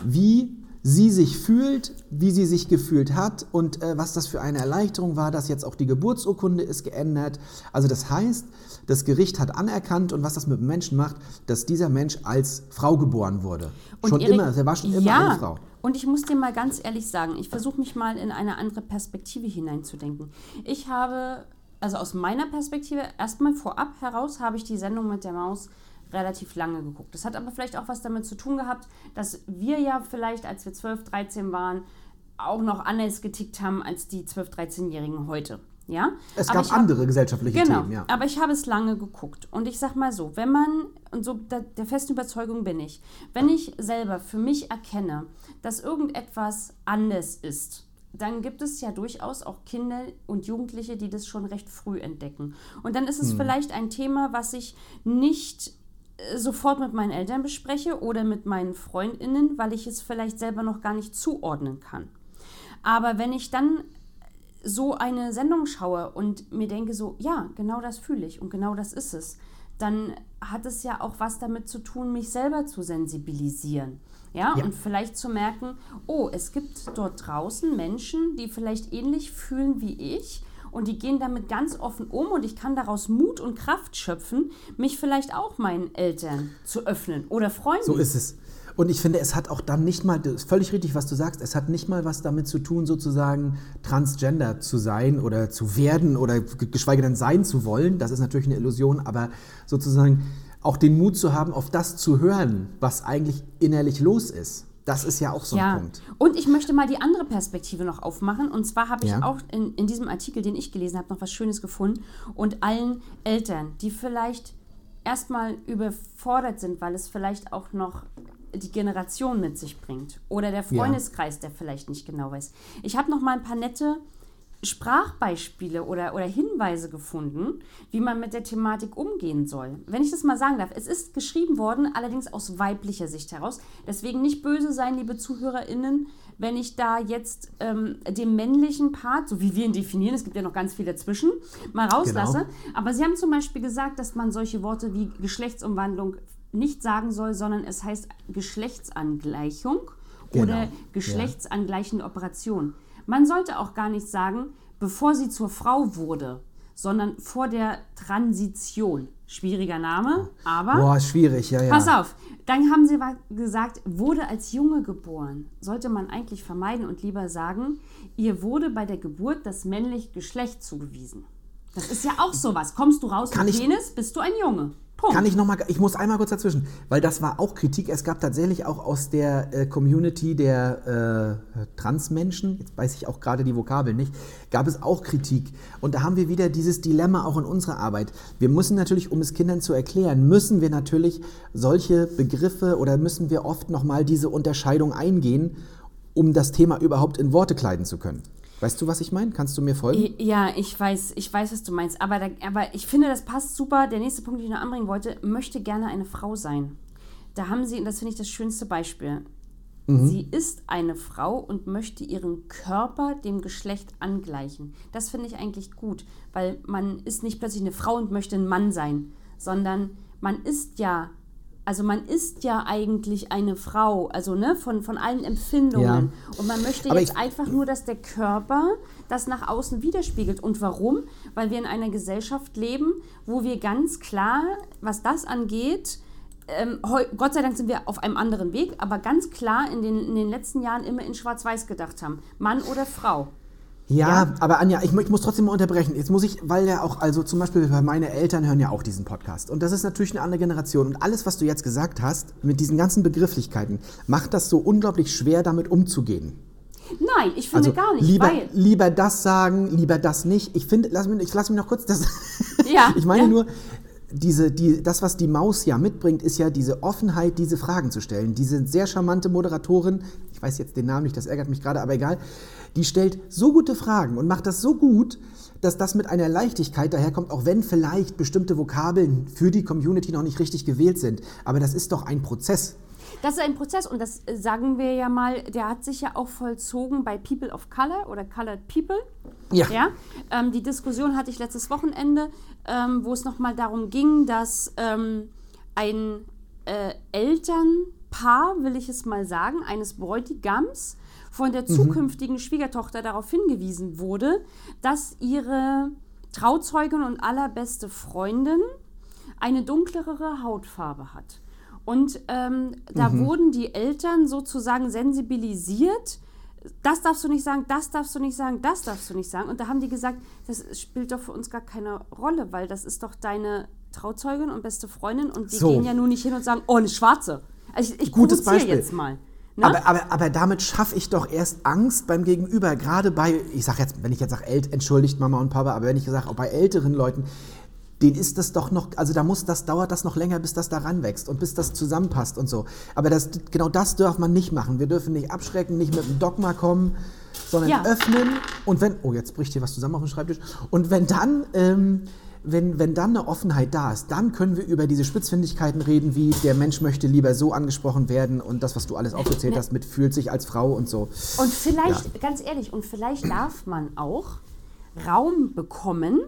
wie sie sich fühlt, wie sie sich gefühlt hat und äh, was das für eine Erleichterung war, dass jetzt auch die Geburtsurkunde ist geändert. Also das heißt, das Gericht hat anerkannt und was das mit dem Menschen macht, dass dieser Mensch als Frau geboren wurde. Und schon Erik, immer, er war schon immer ja, eine Frau. Und ich muss dir mal ganz ehrlich sagen, ich versuche mich mal in eine andere Perspektive hineinzudenken. Ich habe, also aus meiner Perspektive, erstmal vorab heraus habe ich die Sendung mit der Maus relativ lange geguckt. Das hat aber vielleicht auch was damit zu tun gehabt, dass wir ja vielleicht, als wir 12, 13 waren, auch noch anders getickt haben als die 12, 13-Jährigen heute. Ja? Es Aber gab ich hab- andere gesellschaftliche Genau, Themen, ja. aber ich habe es lange geguckt. Und ich sag mal so, wenn man, und so der, der festen Überzeugung bin ich, wenn ich selber für mich erkenne, dass irgendetwas anders ist, dann gibt es ja durchaus auch Kinder und Jugendliche, die das schon recht früh entdecken. Und dann ist es vielleicht ein Thema, was ich nicht sofort mit meinen Eltern bespreche oder mit meinen Freundinnen, weil ich es vielleicht selber noch gar nicht zuordnen kann. Aber wenn ich dann so eine Sendung schaue und mir denke so, ja, genau das fühle ich und genau das ist es, dann hat es ja auch was damit zu tun, mich selber zu sensibilisieren. Ja, Ja. und vielleicht zu merken, oh, es gibt dort draußen Menschen, die vielleicht ähnlich fühlen wie ich und die gehen damit ganz offen um und ich kann daraus Mut und Kraft schöpfen, mich vielleicht auch meinen Eltern zu öffnen oder Freunden. So ist es. Und ich finde, es hat auch dann nicht mal, das ist völlig richtig, was du sagst, es hat nicht mal was damit zu tun, sozusagen transgender zu sein oder zu werden oder geschweige denn sein zu wollen. Das ist natürlich eine Illusion, aber sozusagen auch den Mut zu haben, auf das zu hören, was eigentlich innerlich los ist. Das ist ja auch so ein ja. Punkt. Und ich möchte mal die andere Perspektive noch aufmachen. Und zwar habe ich Ja. auch in, in diesem Artikel, den ich gelesen habe, noch was Schönes gefunden. Und allen Eltern, die vielleicht erstmal überfordert sind, weil es vielleicht auch noch die Generation mit sich bringt. Oder der Ja. Freundeskreis, der vielleicht nicht genau weiß. Ich habe noch mal ein paar nette Sprachbeispiele oder, oder Hinweise gefunden, wie man mit der Thematik umgehen soll. Wenn ich das mal sagen darf, es ist geschrieben worden, allerdings aus weiblicher Sicht heraus. Deswegen nicht böse sein, liebe ZuhörerInnen, wenn ich da jetzt ähm, den männlichen Part, so wie wir ihn definieren, es gibt ja noch ganz viel dazwischen, mal rauslasse. Aber sie haben zum Beispiel gesagt, dass man solche Worte wie Geschlechtsumwandlung nicht sagen soll, sondern es heißt Geschlechtsangleichung Genau, oder geschlechtsangleichende Operation. Man sollte auch gar nicht sagen, bevor sie zur Frau wurde, sondern vor der Transition. Schwieriger Name, aber Boah, schwierig, ja, ja. pass auf. Dann haben sie gesagt, wurde als Junge geboren. Sollte man eigentlich vermeiden und lieber sagen, ihr wurde bei der Geburt das männliche Geschlecht zugewiesen. Das ist ja auch sowas. Kommst du raus Kann mit Penis, bist du ein Junge. Punkt. Kann ich noch mal, ich muss einmal kurz dazwischen, weil das war auch Kritik. Es gab tatsächlich auch aus der äh, Community der äh, Transmenschen, jetzt weiß ich auch gerade die Vokabel nicht, gab es auch Kritik. Und da haben wir wieder dieses Dilemma auch in unserer Arbeit. Wir müssen natürlich, um es Kindern zu erklären, müssen wir natürlich solche Begriffe oder müssen wir oft noch mal diese Unterscheidung eingehen, um das Thema überhaupt in Worte kleiden zu können. Weißt du, was ich meine? Kannst du mir folgen? Ja, ich weiß, ich weiß, was du meinst. Aber, da, aber ich finde, das passt super. Der nächste Punkt, den ich noch anbringen wollte, möchte gerne eine Frau sein. Da haben sie, und das finde ich das schönste Beispiel. Sie ist eine Frau und möchte ihren Körper dem Geschlecht angleichen. Das finde ich eigentlich gut, weil man ist nicht plötzlich eine Frau und möchte ein Mann sein, sondern man ist ja, also man ist ja eigentlich eine Frau, also ne, von, von allen Empfindungen. Ja. Und man möchte Aber jetzt einfach nur, dass der Körper das nach außen widerspiegelt. Und warum? Weil wir in einer Gesellschaft leben, wo wir ganz klar, was das angeht, ähm, Gott sei Dank sind wir auf einem anderen Weg, aber ganz klar in den, in den letzten Jahren immer in Schwarz-Weiß gedacht haben. Mann oder Frau. Ja, Ja? aber Anja, ich, ich muss trotzdem mal unterbrechen. Jetzt muss ich, weil ja auch, also zum Beispiel meine Eltern hören ja auch diesen Podcast. Und das ist natürlich eine andere Generation. Und alles, was du jetzt gesagt hast, mit diesen ganzen Begrifflichkeiten, macht das so unglaublich schwer, damit umzugehen. Nein, ich finde gar nicht. Lieber, lieber das sagen, lieber das nicht. Ich finde, lass mich, ich lass mich noch kurz das. Ja, ich meine ja. nur, diese, die, das, was die Maus ja mitbringt, ist ja diese Offenheit, diese Fragen zu stellen. Diese sehr charmante Moderatorin, ich weiß jetzt den Namen nicht, das ärgert mich gerade, aber egal, die stellt so gute Fragen und macht das so gut, dass das mit einer Leichtigkeit daherkommt, auch wenn vielleicht bestimmte Vokabeln für die Community noch nicht richtig gewählt sind. Aber das ist doch ein Prozess. Das ist ein Prozess und das äh, sagen wir ja mal, der hat sich ja auch vollzogen bei People of Color oder Colored People. Ja. Ja, ähm, die Diskussion hatte ich letztes Wochenende, ähm, wo es nochmal darum ging, dass ähm, ein äh, Elternpaar, will ich es mal sagen, eines Bräutigams von der zukünftigen Schwiegertochter darauf hingewiesen wurde, dass ihre Trauzeugin und allerbeste Freundin eine dunklere Hautfarbe hat. Und ähm, da wurden die Eltern sozusagen sensibilisiert. Das darfst du nicht sagen, das darfst du nicht sagen, das darfst du nicht sagen. Und da haben die gesagt, das spielt doch für uns gar keine Rolle, weil das ist doch deine Trauzeugin und beste Freundin und die So. gehen ja nun nicht hin und sagen, oh, eine Schwarze. Also ich, ich Gutes Beispiel. jetzt mal. Ne? Aber, aber, aber damit schaffe ich doch erst Angst beim Gegenüber. Gerade bei, ich sage jetzt, wenn ich jetzt sage, entschuldigt Mama und Papa, aber wenn ich sage, auch bei älteren Leuten, denen ist das doch noch, also da muss das, dauert das noch länger, bis das da ranwächst und bis das zusammenpasst und so. Aber das, genau das darf man nicht machen. Wir dürfen nicht abschrecken, nicht mit einem Dogma kommen, sondern Ja. öffnen. Und wenn, oh, jetzt bricht hier was zusammen auf dem Schreibtisch. Und wenn dann, ähm, wenn, wenn dann eine Offenheit da ist, dann können wir über diese Spitzfindigkeiten reden, wie der Mensch möchte lieber so angesprochen werden und das, was du alles aufgezählt hast, mit fühlt sich als Frau und so. Und vielleicht, ganz ehrlich, und vielleicht darf man auch Raum bekommen,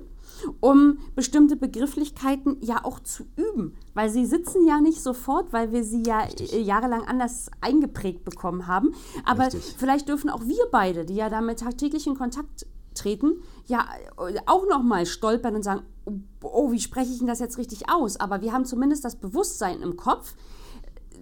um bestimmte Begrifflichkeiten ja auch zu üben. Weil sie sitzen ja nicht sofort, weil wir sie ja äh, jahrelang anders eingeprägt bekommen haben. Aber Richtig. vielleicht dürfen auch wir beide, die ja damit tagtäglich in Kontakt treten, ja äh, auch noch mal stolpern und sagen, oh, wie spreche ich denn das jetzt richtig aus? Aber wir haben zumindest das Bewusstsein im Kopf,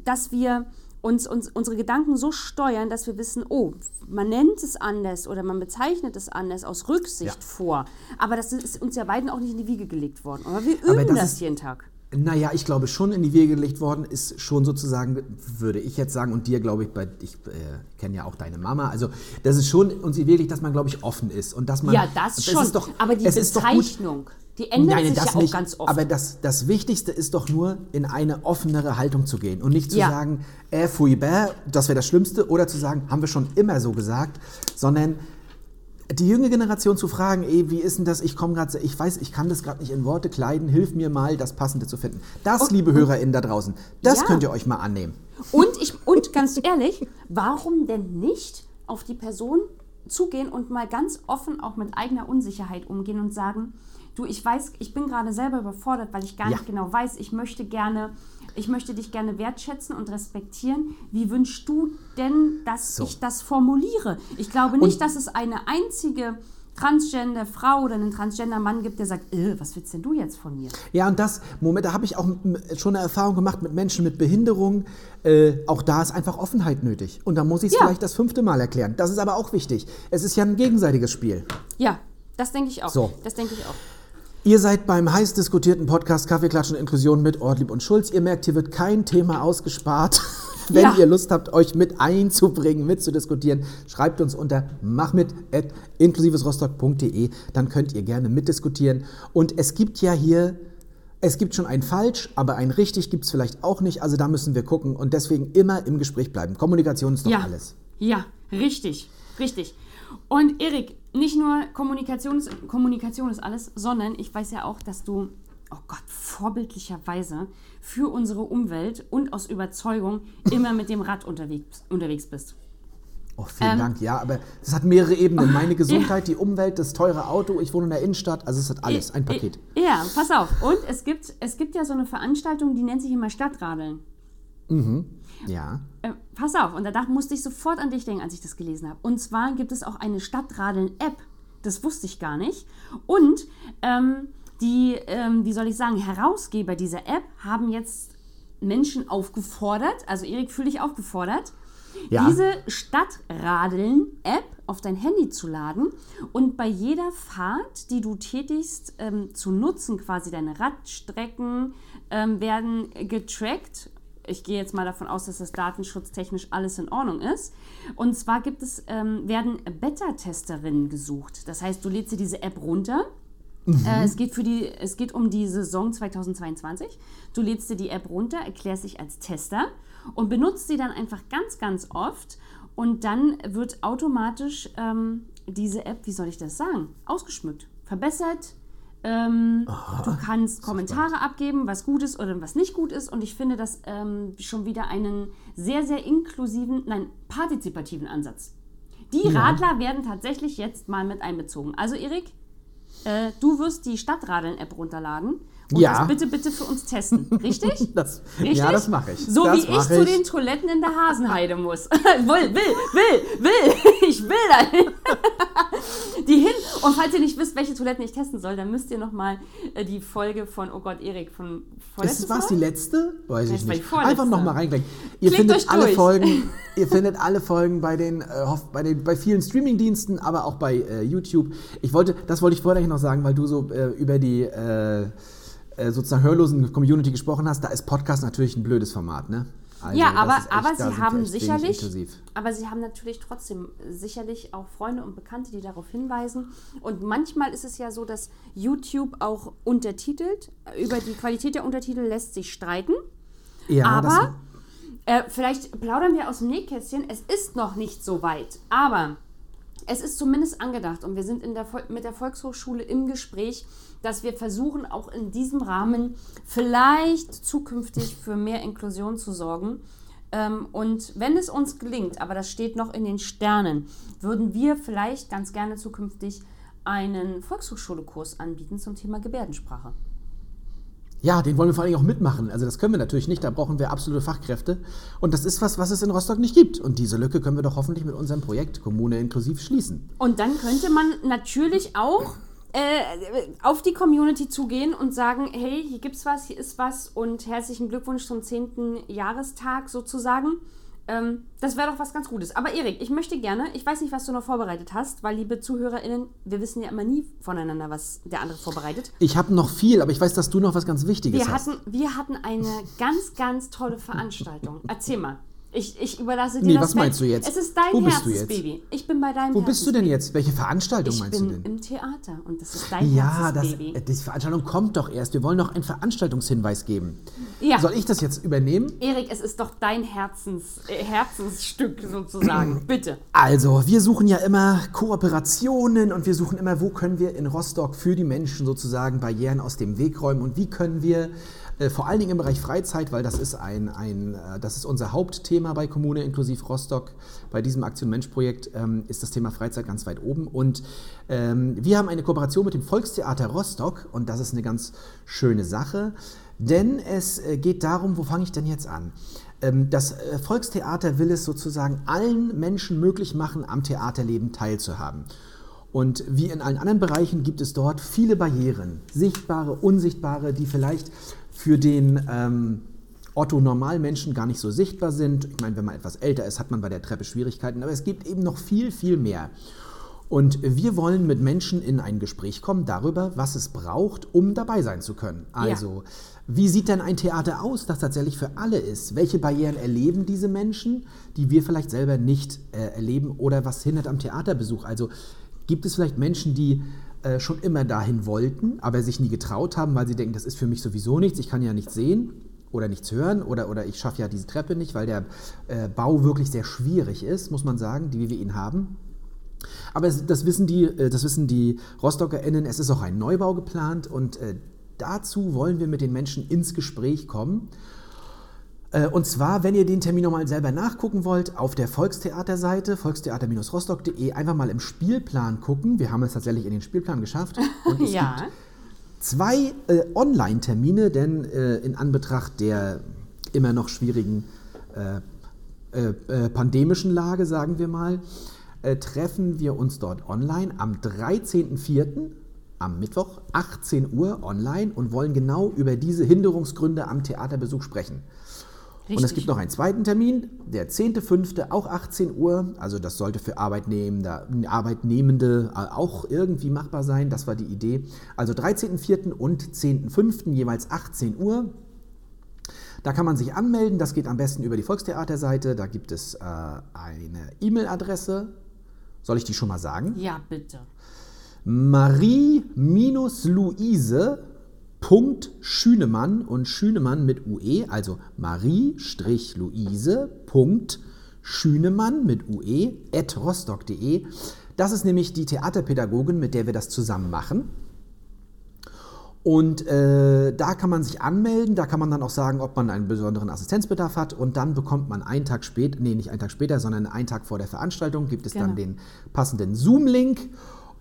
dass wir uns, uns unsere Gedanken so steuern, dass wir wissen, oh, man nennt es anders oder man bezeichnet es anders aus Rücksicht Ja. vor. Aber das ist uns ja beiden auch nicht in die Wiege gelegt worden. Aber wir Aber üben das das, ist- jeden Tag. Naja, ich glaube schon in die Wege gelegt worden ist schon sozusagen, würde ich jetzt sagen, und dir glaube ich, bei, ich äh, kenne ja auch deine Mama, also das ist schon uns die Wege gelegt, dass man, glaube ich, offen ist und dass man... Ja, das es schon. Ist doch, aber die es ist doch gut, Bezeichnung, die ändert Nein, sich das ja auch nicht. ganz oft. Aber das, das Wichtigste ist doch nur, in eine offenere Haltung zu gehen und nicht zu Ja. sagen, äh, fui bäh, das wäre das Schlimmste, oder zu sagen, haben wir schon immer so gesagt, sondern die junge Generation zu fragen, ey, wie ist denn das? Ich komme gerade, ich weiß, ich kann das gerade nicht in Worte kleiden, hilf mir mal, das Passende zu finden. Das, liebe HörerInnen da draußen, das Ja. könnt ihr euch mal annehmen. Und, ich, und ganz ehrlich, warum denn nicht auf die Person zugehen und mal ganz offen auch mit eigener Unsicherheit umgehen und sagen, du, ich weiß, ich bin gerade selber überfordert, weil ich gar Ja. nicht genau weiß, ich möchte gerne, ich möchte dich gerne wertschätzen und respektieren. Wie wünschst du denn, dass So. ich das formuliere? Ich glaube nicht, dass es eine einzige Transgender-Frau oder einen Transgender-Mann gibt, der sagt, äh, was willst denn du jetzt von mir? Ja, und das, Moment, da habe ich auch schon eine Erfahrung gemacht mit Menschen mit Behinderung. Äh, auch da ist einfach Offenheit nötig. Und da muss ich es Ja. vielleicht das fünfte Mal erklären. Das ist aber auch wichtig. Es ist ja ein gegenseitiges Spiel. Ja, das denke ich auch. So. Das denke ich auch. Ihr seid beim heiß diskutierten Podcast Kaffeeklatschen und Inklusion mit Ortlieb und Schulz. Ihr merkt, hier wird kein Thema ausgespart. Wenn Ja. ihr Lust habt, euch mit einzubringen, mitzudiskutieren, schreibt uns unter machmit.inklusivesrostock.de. Dann könnt ihr gerne mitdiskutieren. Und es gibt ja hier, es gibt schon ein Falsch, aber ein Richtig gibt es vielleicht auch nicht. Also da müssen wir gucken und deswegen immer im Gespräch bleiben. Kommunikation ist doch ja. alles. Ja, richtig, richtig. Und Erik, nicht nur Kommunikation ist, Kommunikation ist alles, sondern ich weiß ja auch, dass du, oh Gott, vorbildlicherweise für unsere Umwelt und aus Überzeugung immer mit dem Rad unterwegs, unterwegs bist. Oh, vielen Ähm. Dank. Ja, aber es hat mehrere Ebenen. Meine Gesundheit, die Umwelt, das teure Auto. Ich wohne in der Innenstadt. Also es hat alles. Ein Paket. Ja, pass auf. Und es gibt, es gibt ja so eine Veranstaltung, die nennt sich immer Stadtradeln. Ja. Äh, pass auf, und da musste ich sofort an dich denken, als ich das gelesen habe. Und zwar gibt es auch eine Stadtradeln-App. Das wusste ich gar nicht. Und ähm, die, ähm, wie soll ich sagen, Herausgeber dieser App haben jetzt Menschen aufgefordert, also Erik, fühle dich aufgefordert, Ja. diese Stadtradeln-App auf dein Handy zu laden und bei jeder Fahrt, die du tätigst, ähm, zu nutzen, quasi deine Radstrecken ähm, werden getrackt ich gehe jetzt mal davon aus, dass das datenschutztechnisch alles in Ordnung ist. Und zwar gibt es, ähm, werden Beta-Testerinnen gesucht. Das heißt, du lädst dir diese App runter. Äh, es, geht für die, es geht um die Saison 2022. Du lädst dir die App runter, erklärst dich als Tester und benutzt sie dann einfach ganz, ganz oft. Und dann wird automatisch ähm, diese App, wie soll ich das sagen, ausgeschmückt, verbessert. Ähm, du kannst Kommentare abgeben, was gut ist oder was nicht gut ist. Und ich finde das ähm, schon wieder einen sehr, sehr inklusiven, nein, partizipativen Ansatz. Die Ja. Radler werden tatsächlich jetzt mal mit einbezogen. Also Erik, äh, du wirst die Stadtradeln-App runterladen und Ja. das bitte, bitte für uns testen. Richtig? Das, Richtig? Ja, das mache ich. So das wie ich mach zu den Toiletten in der Hasenheide muss. will, will, will, will. Ich will dahin. Die hin. Und falls ihr nicht wisst, welche Toiletten ich testen soll, dann müsst ihr nochmal äh, die Folge von, oh Gott, Erik, von vorletzte Ist was die letzte? Weiß ich war nicht. Einfach nochmal reinklicken. Ihr Klickt findet alle durch. Folgen. Ihr findet alle Folgen bei den, äh, bei den bei vielen Streamingdiensten, aber auch bei äh, YouTube. Ich wollte, das wollte ich vorher noch sagen, weil du so äh, über die äh, sozusagen hörlosen Community gesprochen hast. Da ist Podcast natürlich ein blödes Format, ne? Also, Ja, aber, echt- aber sie haben sicherlich, aber sie haben natürlich trotzdem sicherlich auch Freunde und Bekannte, die darauf hinweisen. Und manchmal ist es ja so, dass YouTube auch untertitelt. Über die Qualität der Untertitel lässt sich streiten. Ja, das- aber äh, vielleicht plaudern wir aus dem Nähkästchen. Es ist noch nicht so weit, aber es ist zumindest angedacht und wir sind in der, mit der Volkshochschule im Gespräch, dass wir versuchen, auch in diesem Rahmen vielleicht zukünftig für mehr Inklusion zu sorgen. Ähm, und wenn es uns gelingt, aber das steht noch in den Sternen, würden wir vielleicht ganz gerne zukünftig einen Volkshochschulekurs anbieten zum Thema Gebärdensprache. Ja, den wollen wir vor allem auch mitmachen. Also das können wir natürlich nicht, da brauchen wir absolute Fachkräfte. Und das ist was, was es in Rostock nicht gibt. Und diese Lücke können wir doch hoffentlich mit unserem Projekt Kommune inklusiv schließen. Und dann könnte man natürlich auch äh, auf die Community zugehen und sagen, hey, hier gibt's was, hier ist was und herzlichen Glückwunsch zum 10. Jahrestag sozusagen. Ähm, das wäre doch was ganz Gutes. Aber Erik, ich möchte gerne, ich weiß nicht, was du noch vorbereitet hast, weil liebe ZuhörerInnen, wir wissen ja immer nie voneinander, was der andere vorbereitet. Ich habe noch viel, aber ich weiß, dass du noch was ganz Wichtiges Wir hast. hatten, wir hatten eine ganz, ganz tolle Veranstaltung. Erzähl mal. Ich, ich überlasse dir Nee, das was meinst du jetzt? Es ist dein Wo bist du jetzt? Herzensbaby. Ich bin bei deinem Wo bist du denn jetzt? Welche Veranstaltung Ich meinst du bin denn? im Theater und das ist dein Ja, das, Herzensbaby. äh, die Veranstaltung kommt doch erst. Wir wollen noch einen Veranstaltungshinweis geben. Ja. Soll ich das jetzt übernehmen? Erik, es ist doch dein Herzens, äh, Herzensstück sozusagen. Bitte. Also, wir suchen ja immer Kooperationen und wir suchen immer, wo können wir in Rostock für die Menschen sozusagen Barrieren aus dem Weg räumen und wie können wir vor allen Dingen im Bereich Freizeit, weil das ist ein, ein äh, das ist unser Hauptthema bei Kommune inklusiv Rostock. Bei diesem Aktion Mensch Projekt ähm, ist das Thema Freizeit ganz weit oben und ähm, wir haben eine Kooperation mit dem Volkstheater Rostock und das ist eine ganz schöne Sache, denn es äh, geht darum, wo fange ich denn jetzt an? Ähm, Das äh, Volkstheater will es sozusagen allen Menschen möglich machen, am Theaterleben teilzuhaben. Und wie in allen anderen Bereichen gibt es dort viele Barrieren, sichtbare, unsichtbare, die vielleicht für den ähm, Otto-Normalmenschen gar nicht so sichtbar sind. Ich meine, wenn man etwas älter ist, hat man bei der Treppe Schwierigkeiten, aber es gibt eben noch viel, viel mehr. Und wir wollen mit Menschen in ein Gespräch kommen darüber, was es braucht, um dabei sein zu können. Also, wie sieht denn ein Theater aus, das tatsächlich für alle ist? Welche Barrieren erleben diese Menschen, die wir vielleicht selber nicht äh, erleben? Oder was hindert am Theaterbesuch? Also, gibt es vielleicht Menschen, die äh, schon immer dahin wollten, aber sich nie getraut haben, weil sie denken, das ist für mich sowieso nichts, ich kann ja nichts sehen oder nichts hören oder, oder ich schaffe ja diese Treppe nicht, weil der äh, Bau wirklich sehr schwierig ist, muss man sagen, die wie wir ihn haben. Aber es, das, wissen die, äh, das wissen die RostockerInnen, es ist auch ein Neubau geplant und äh, dazu wollen wir mit den Menschen ins Gespräch kommen. Äh, Und zwar, wenn ihr den Termin nochmal selber nachgucken wollt, auf der Volkstheaterseite, volkstheater-rostock.de, einfach mal im Spielplan gucken. Wir haben es tatsächlich in den Spielplan geschafft. Und es Ja. gibt zwei äh, Online-Termine, denn äh, in Anbetracht der immer noch schwierigen äh, äh, äh, pandemischen Lage, sagen wir mal, treffen wir uns dort online am 13.04. am Mittwoch, 18 Uhr online und wollen genau über diese Hinderungsgründe am Theaterbesuch sprechen. Und es Richtig. gibt noch einen zweiten Termin, der 10.05., auch 18 Uhr. Also das sollte für Arbeitnehmende, Arbeitnehmende äh, auch irgendwie machbar sein. Das war die Idee. Also 13.04. und 10.05. jeweils 18 Uhr. Da kann man sich anmelden, das geht am besten über die Volkstheaterseite. Da gibt es äh, eine E-Mail-Adresse. Soll ich die schon mal sagen? Ja, bitte. Marie-Luise.schünemann und Schünemann mit UE, also Marie-Luise.schünemann mit UE at rostock.de. Das ist nämlich die Theaterpädagogin, mit der wir das zusammen machen. Und äh, da kann man sich anmelden, da kann man dann auch sagen, ob man einen besonderen Assistenzbedarf hat und dann bekommt man einen Tag später, nee, nicht einen Tag später, sondern einen Tag vor der Veranstaltung gibt es dann Genau. den passenden Zoom-Link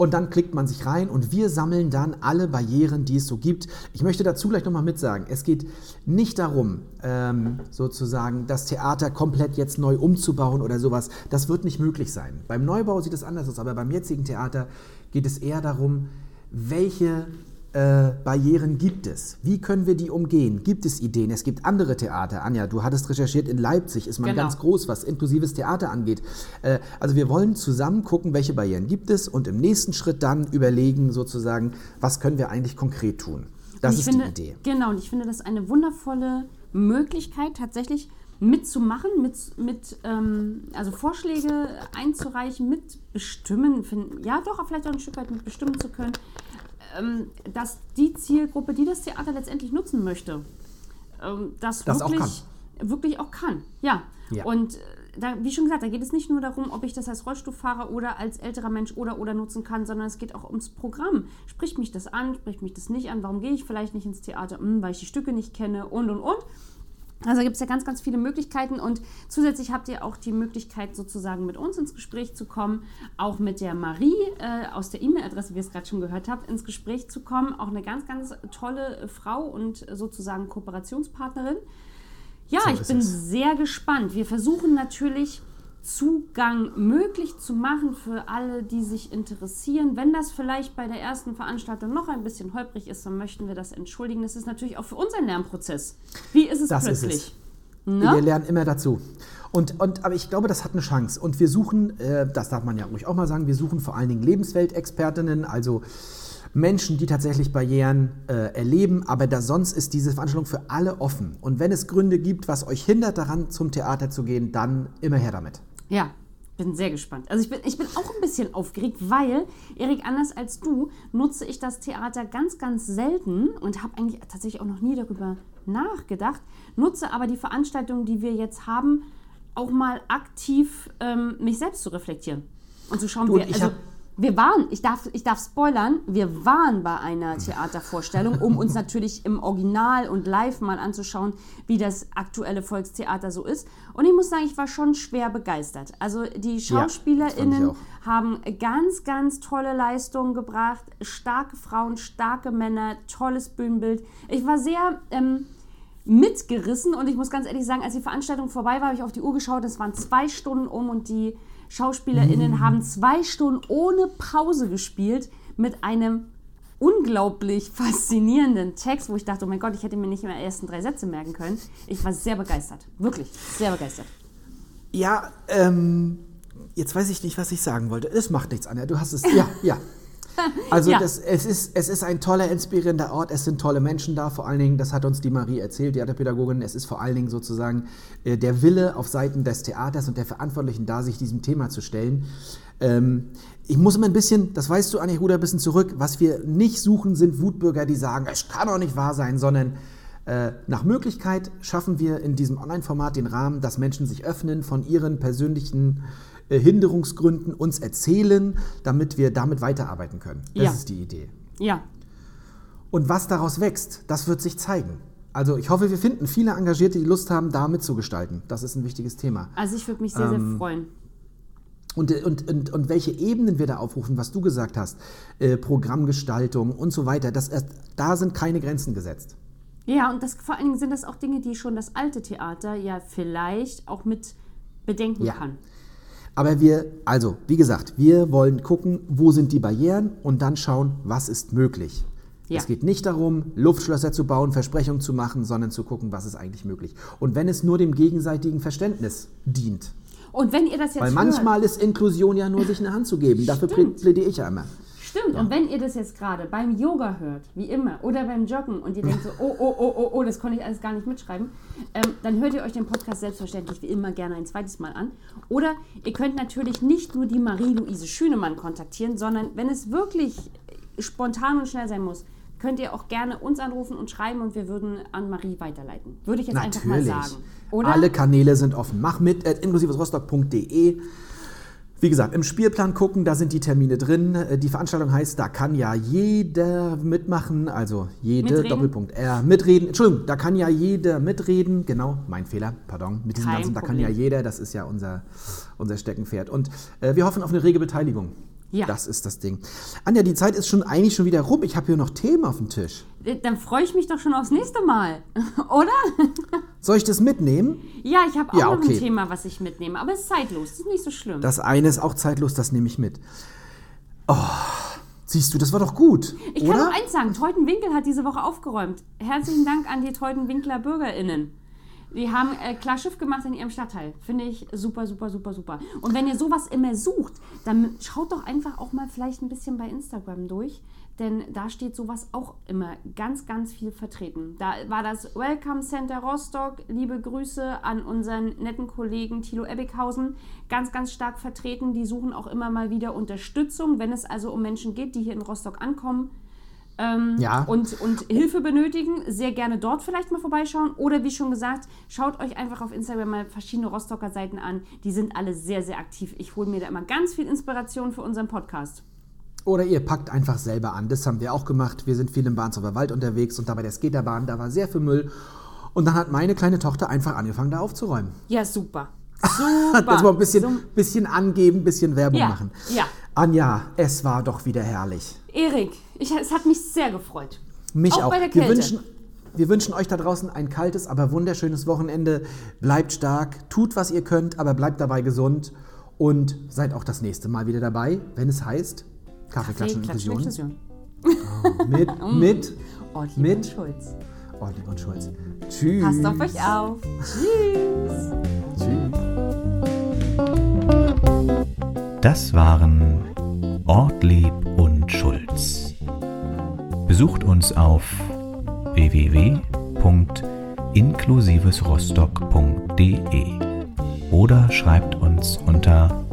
und dann klickt man sich rein und wir sammeln dann alle Barrieren, die es so gibt. Ich möchte dazu gleich nochmal mitsagen, es geht nicht darum, ähm, sozusagen das Theater komplett jetzt neu umzubauen oder sowas. Das wird nicht möglich sein. Beim Neubau sieht es anders aus, aber beim jetzigen Theater geht es eher darum, welche äh, Barrieren gibt es? Wie können wir die umgehen? Gibt es Ideen? Es gibt andere Theater. Anja, du hattest recherchiert, in Leipzig ist man Genau. ganz groß, was inklusives Theater angeht. Äh, also wir wollen zusammen gucken, welche Barrieren gibt es und im nächsten Schritt dann überlegen sozusagen, was können wir eigentlich konkret tun. Das ist finde, die Idee. Genau, und ich finde das eine wundervolle Möglichkeit, tatsächlich mitzumachen, mit, mit ähm, also Vorschläge einzureichen, mitbestimmen, find, ja doch, vielleicht auch ein Stück weit mitbestimmen zu können, dass die Zielgruppe, die das Theater letztendlich nutzen möchte, ähm, das, Das auch wirklich, wirklich auch kann. Ja. Ja. Und äh, da, wie schon gesagt, da geht es nicht nur darum, ob ich das als Rollstuhlfahrer oder als älterer Mensch oder oder nutzen kann, sondern es geht auch ums Programm. Spricht mich das an, spricht mich das nicht an? Warum gehe ich vielleicht nicht ins Theater? Hm, weil ich die Stücke nicht kenne und und und. Also gibt es ja ganz, ganz viele Möglichkeiten und zusätzlich habt ihr auch die Möglichkeit, sozusagen mit uns ins Gespräch zu kommen, auch mit der Marie äh, aus der E-Mail-Adresse, wie ihr es gerade schon gehört habt, ins Gespräch zu kommen. Auch eine ganz, ganz tolle Frau und sozusagen Kooperationspartnerin. Ja, So ich bin es. sehr gespannt. Wir versuchen natürlich Zugang möglich zu machen für alle, die sich interessieren. Wenn das vielleicht bei der ersten Veranstaltung noch ein bisschen holprig ist, dann möchten wir das entschuldigen. Das ist natürlich auch für uns ein Lernprozess. Wie ist es Das ist plötzlich? Wir Ne? lernen immer dazu. Und, und, aber ich glaube, das hat eine Chance. Und wir suchen, äh, das darf man ja ruhig auch mal sagen, wir suchen vor allen Dingen Lebensweltexpertinnen, also Menschen, die tatsächlich Barrieren äh, erleben. Aber da sonst ist diese Veranstaltung für alle offen. Und wenn es Gründe gibt, was euch hindert daran, zum Theater zu gehen, dann immer her damit. Ja, bin sehr gespannt. Also ich bin, ich bin auch ein bisschen aufgeregt, weil, Erik, anders als du, nutze ich das Theater ganz, ganz selten und habe eigentlich tatsächlich auch noch nie darüber nachgedacht, nutze aber die Veranstaltungen, die wir jetzt haben, auch mal aktiv ähm, mich selbst zu reflektieren und zu schauen, Du, wir, ich also, hab- wir waren, ich darf, ich darf spoilern, wir waren bei einer Theatervorstellung, um uns natürlich im Original und live mal anzuschauen, wie das aktuelle Volkstheater so ist. Und ich muss sagen, ich war schon schwer begeistert. Also die SchauspielerInnen auch. haben ganz, ganz tolle Leistungen gebracht. Starke Frauen, starke Männer, tolles Bühnenbild. Ich war sehr ähm, mitgerissen und ich muss ganz ehrlich sagen, als die Veranstaltung vorbei war, habe ich auf die Uhr geschaut. Es waren zwei Stunden um und die SchauspielerInnen Mhm. haben zwei Stunden ohne Pause gespielt mit einem unglaublich faszinierenden Text, wo ich dachte, oh mein Gott, ich hätte mir nicht die ersten drei Sätze merken können. Ich war sehr begeistert. Wirklich, sehr begeistert. Ja, ähm, jetzt weiß ich nicht, was ich sagen wollte. Es macht nichts, Anja. Du hast es. Ja, ja. Also Ja. Das, es, ist, es ist ein toller, inspirierender Ort. Es sind tolle Menschen da. Vor allen Dingen, das hat uns die Marie erzählt, die Theaterpädagogin. Es ist vor allen Dingen sozusagen äh, der Wille auf Seiten des Theaters und der Verantwortlichen da, sich diesem Thema zu stellen. Ähm, ich muss immer ein bisschen, das weißt du, Anja, ich ruder ein bisschen zurück. Was wir nicht suchen, sind Wutbürger, die sagen, es kann doch nicht wahr sein, sondern äh, nach Möglichkeit schaffen wir in diesem Online-Format den Rahmen, dass Menschen sich öffnen, von ihren persönlichen Hinderungsgründen uns erzählen, damit wir damit weiterarbeiten können. Das Ja. ist die Idee. Ja, Und was daraus wächst, das wird sich zeigen. Also ich hoffe, wir finden viele Engagierte, die Lust haben, da mitzugestalten. Das ist ein wichtiges Thema. also ich würde mich sehr, Ähm, sehr freuen. Und, und, und, und welche Ebenen wir da aufrufen, was du gesagt hast, äh, Programmgestaltung und so weiter, das, erst- da sind keine Grenzen gesetzt. Ja, und das, vor allen Dingen sind das auch Dinge, die schon das alte Theater ja vielleicht auch mit bedenken Ja. kann. Aber wir, also, wie gesagt, wir wollen gucken, wo sind die Barrieren und dann schauen, was ist möglich. Ja. Es geht nicht darum, Luftschlösser zu bauen, Versprechungen zu machen, sondern zu gucken, was ist eigentlich möglich. Und wenn es nur dem gegenseitigen Verständnis dient. Und wenn ihr das jetzt Weil hört, manchmal ist Inklusion ja nur sich eine Hand zu geben. Dafür plä- plädiere ich ja immer. Stimmt, und wenn ihr das jetzt gerade beim Yoga hört, wie immer, oder beim Joggen und ihr denkt so, oh, oh, oh, oh, oh, das konnte ich alles gar nicht mitschreiben, ähm, dann hört ihr euch den Podcast selbstverständlich wie immer gerne ein zweites Mal an. Oder ihr könnt natürlich nicht nur die Marie-Louise Schünemann kontaktieren, sondern wenn es wirklich spontan und schnell sein muss, könnt ihr auch gerne uns anrufen und schreiben und wir würden an Marie weiterleiten. Würde ich jetzt einfach mal sagen. Oder? Alle Kanäle sind offen. Mach mit at inklusivesrostock.de. Wie gesagt, im Spielplan gucken, da sind die Termine drin. Äh, Die Veranstaltung heißt, da kann ja jeder mitmachen, also jede, Mitreden? Doppelpunkt R, mitreden. Entschuldigung, da kann ja jeder mitreden. Genau, mein Fehler, pardon. Mit diesem Kein ganzen, da kann Problem. ja jeder, das ist ja unser, unser Steckenpferd. Und äh, wir hoffen auf eine rege Beteiligung. Ja. Das ist das Ding. Anja, die Zeit ist schon eigentlich schon wieder rum. Ich habe hier noch Themen auf dem Tisch. Äh, Dann freue ich mich doch schon aufs nächste Mal, oder? Soll ich das mitnehmen? Ja, ich habe auch Ja, noch okay. ein Thema, was ich mitnehme, aber es ist zeitlos, das ist nicht so schlimm. Das eine ist auch zeitlos, das nehme ich mit. Oh, siehst du, das war doch gut, ich kann oder? noch eins sagen, Teutenwinkel hat diese Woche aufgeräumt. Herzlichen Dank an die Teutenwinkler BürgerInnen. Die haben äh, klar Schiff gemacht in ihrem Stadtteil. Finde ich super, super, super, super. Und wenn ihr sowas immer sucht, dann schaut doch einfach auch mal vielleicht ein bisschen bei Instagram durch. Denn da steht sowas auch immer ganz, ganz viel vertreten. Da war das Welcome Center Rostock. Liebe Grüße an unseren netten Kollegen Thilo Ebbighausen. Ganz, ganz stark vertreten. Die suchen auch immer mal wieder Unterstützung, wenn es also um Menschen geht, die hier in Rostock ankommen ähm, Ja. und, und Hilfe benötigen, sehr gerne dort vielleicht mal vorbeischauen. Oder wie schon gesagt, schaut euch einfach auf Instagram mal verschiedene Rostocker Seiten an. Die sind alle sehr, sehr aktiv. Ich hole mir da immer ganz viel Inspiration für unseren Podcast. Oder ihr packt einfach selber an. Das haben wir auch gemacht. Wir sind viel im Bahnshofer Wald unterwegs und da bei der Skaterbahn, da war sehr viel Müll. Und dann hat meine kleine Tochter einfach angefangen, da aufzuräumen. Ja, super. Super. Das mal ein bisschen, So, bisschen angeben, ein bisschen Werbung Ja, machen. ja. Anja, es war doch wieder herrlich. Erik, ich, es hat mich sehr gefreut. Mich Auch auch. bei der wir, wünschen, wir wünschen euch da draußen ein kaltes, aber wunderschönes Wochenende. Bleibt stark, tut, was ihr könnt, aber bleibt dabei gesund und seid auch das nächste Mal wieder dabei, wenn es heißt Kaffeeklatschen Klatschen, Inklusion. Inklusion. Mit, mit, Ortlieb Mit- und Schulz. Ortlieb und Schulz. Tschüss. Passt auf euch auf. Tschüss. Tschüss. Das waren Ortlieb und Schulz. Besucht uns auf www.inklusivesrostock.de oder schreibt uns unter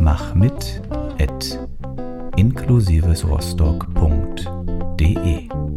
machmit@inklusivesrostock.de.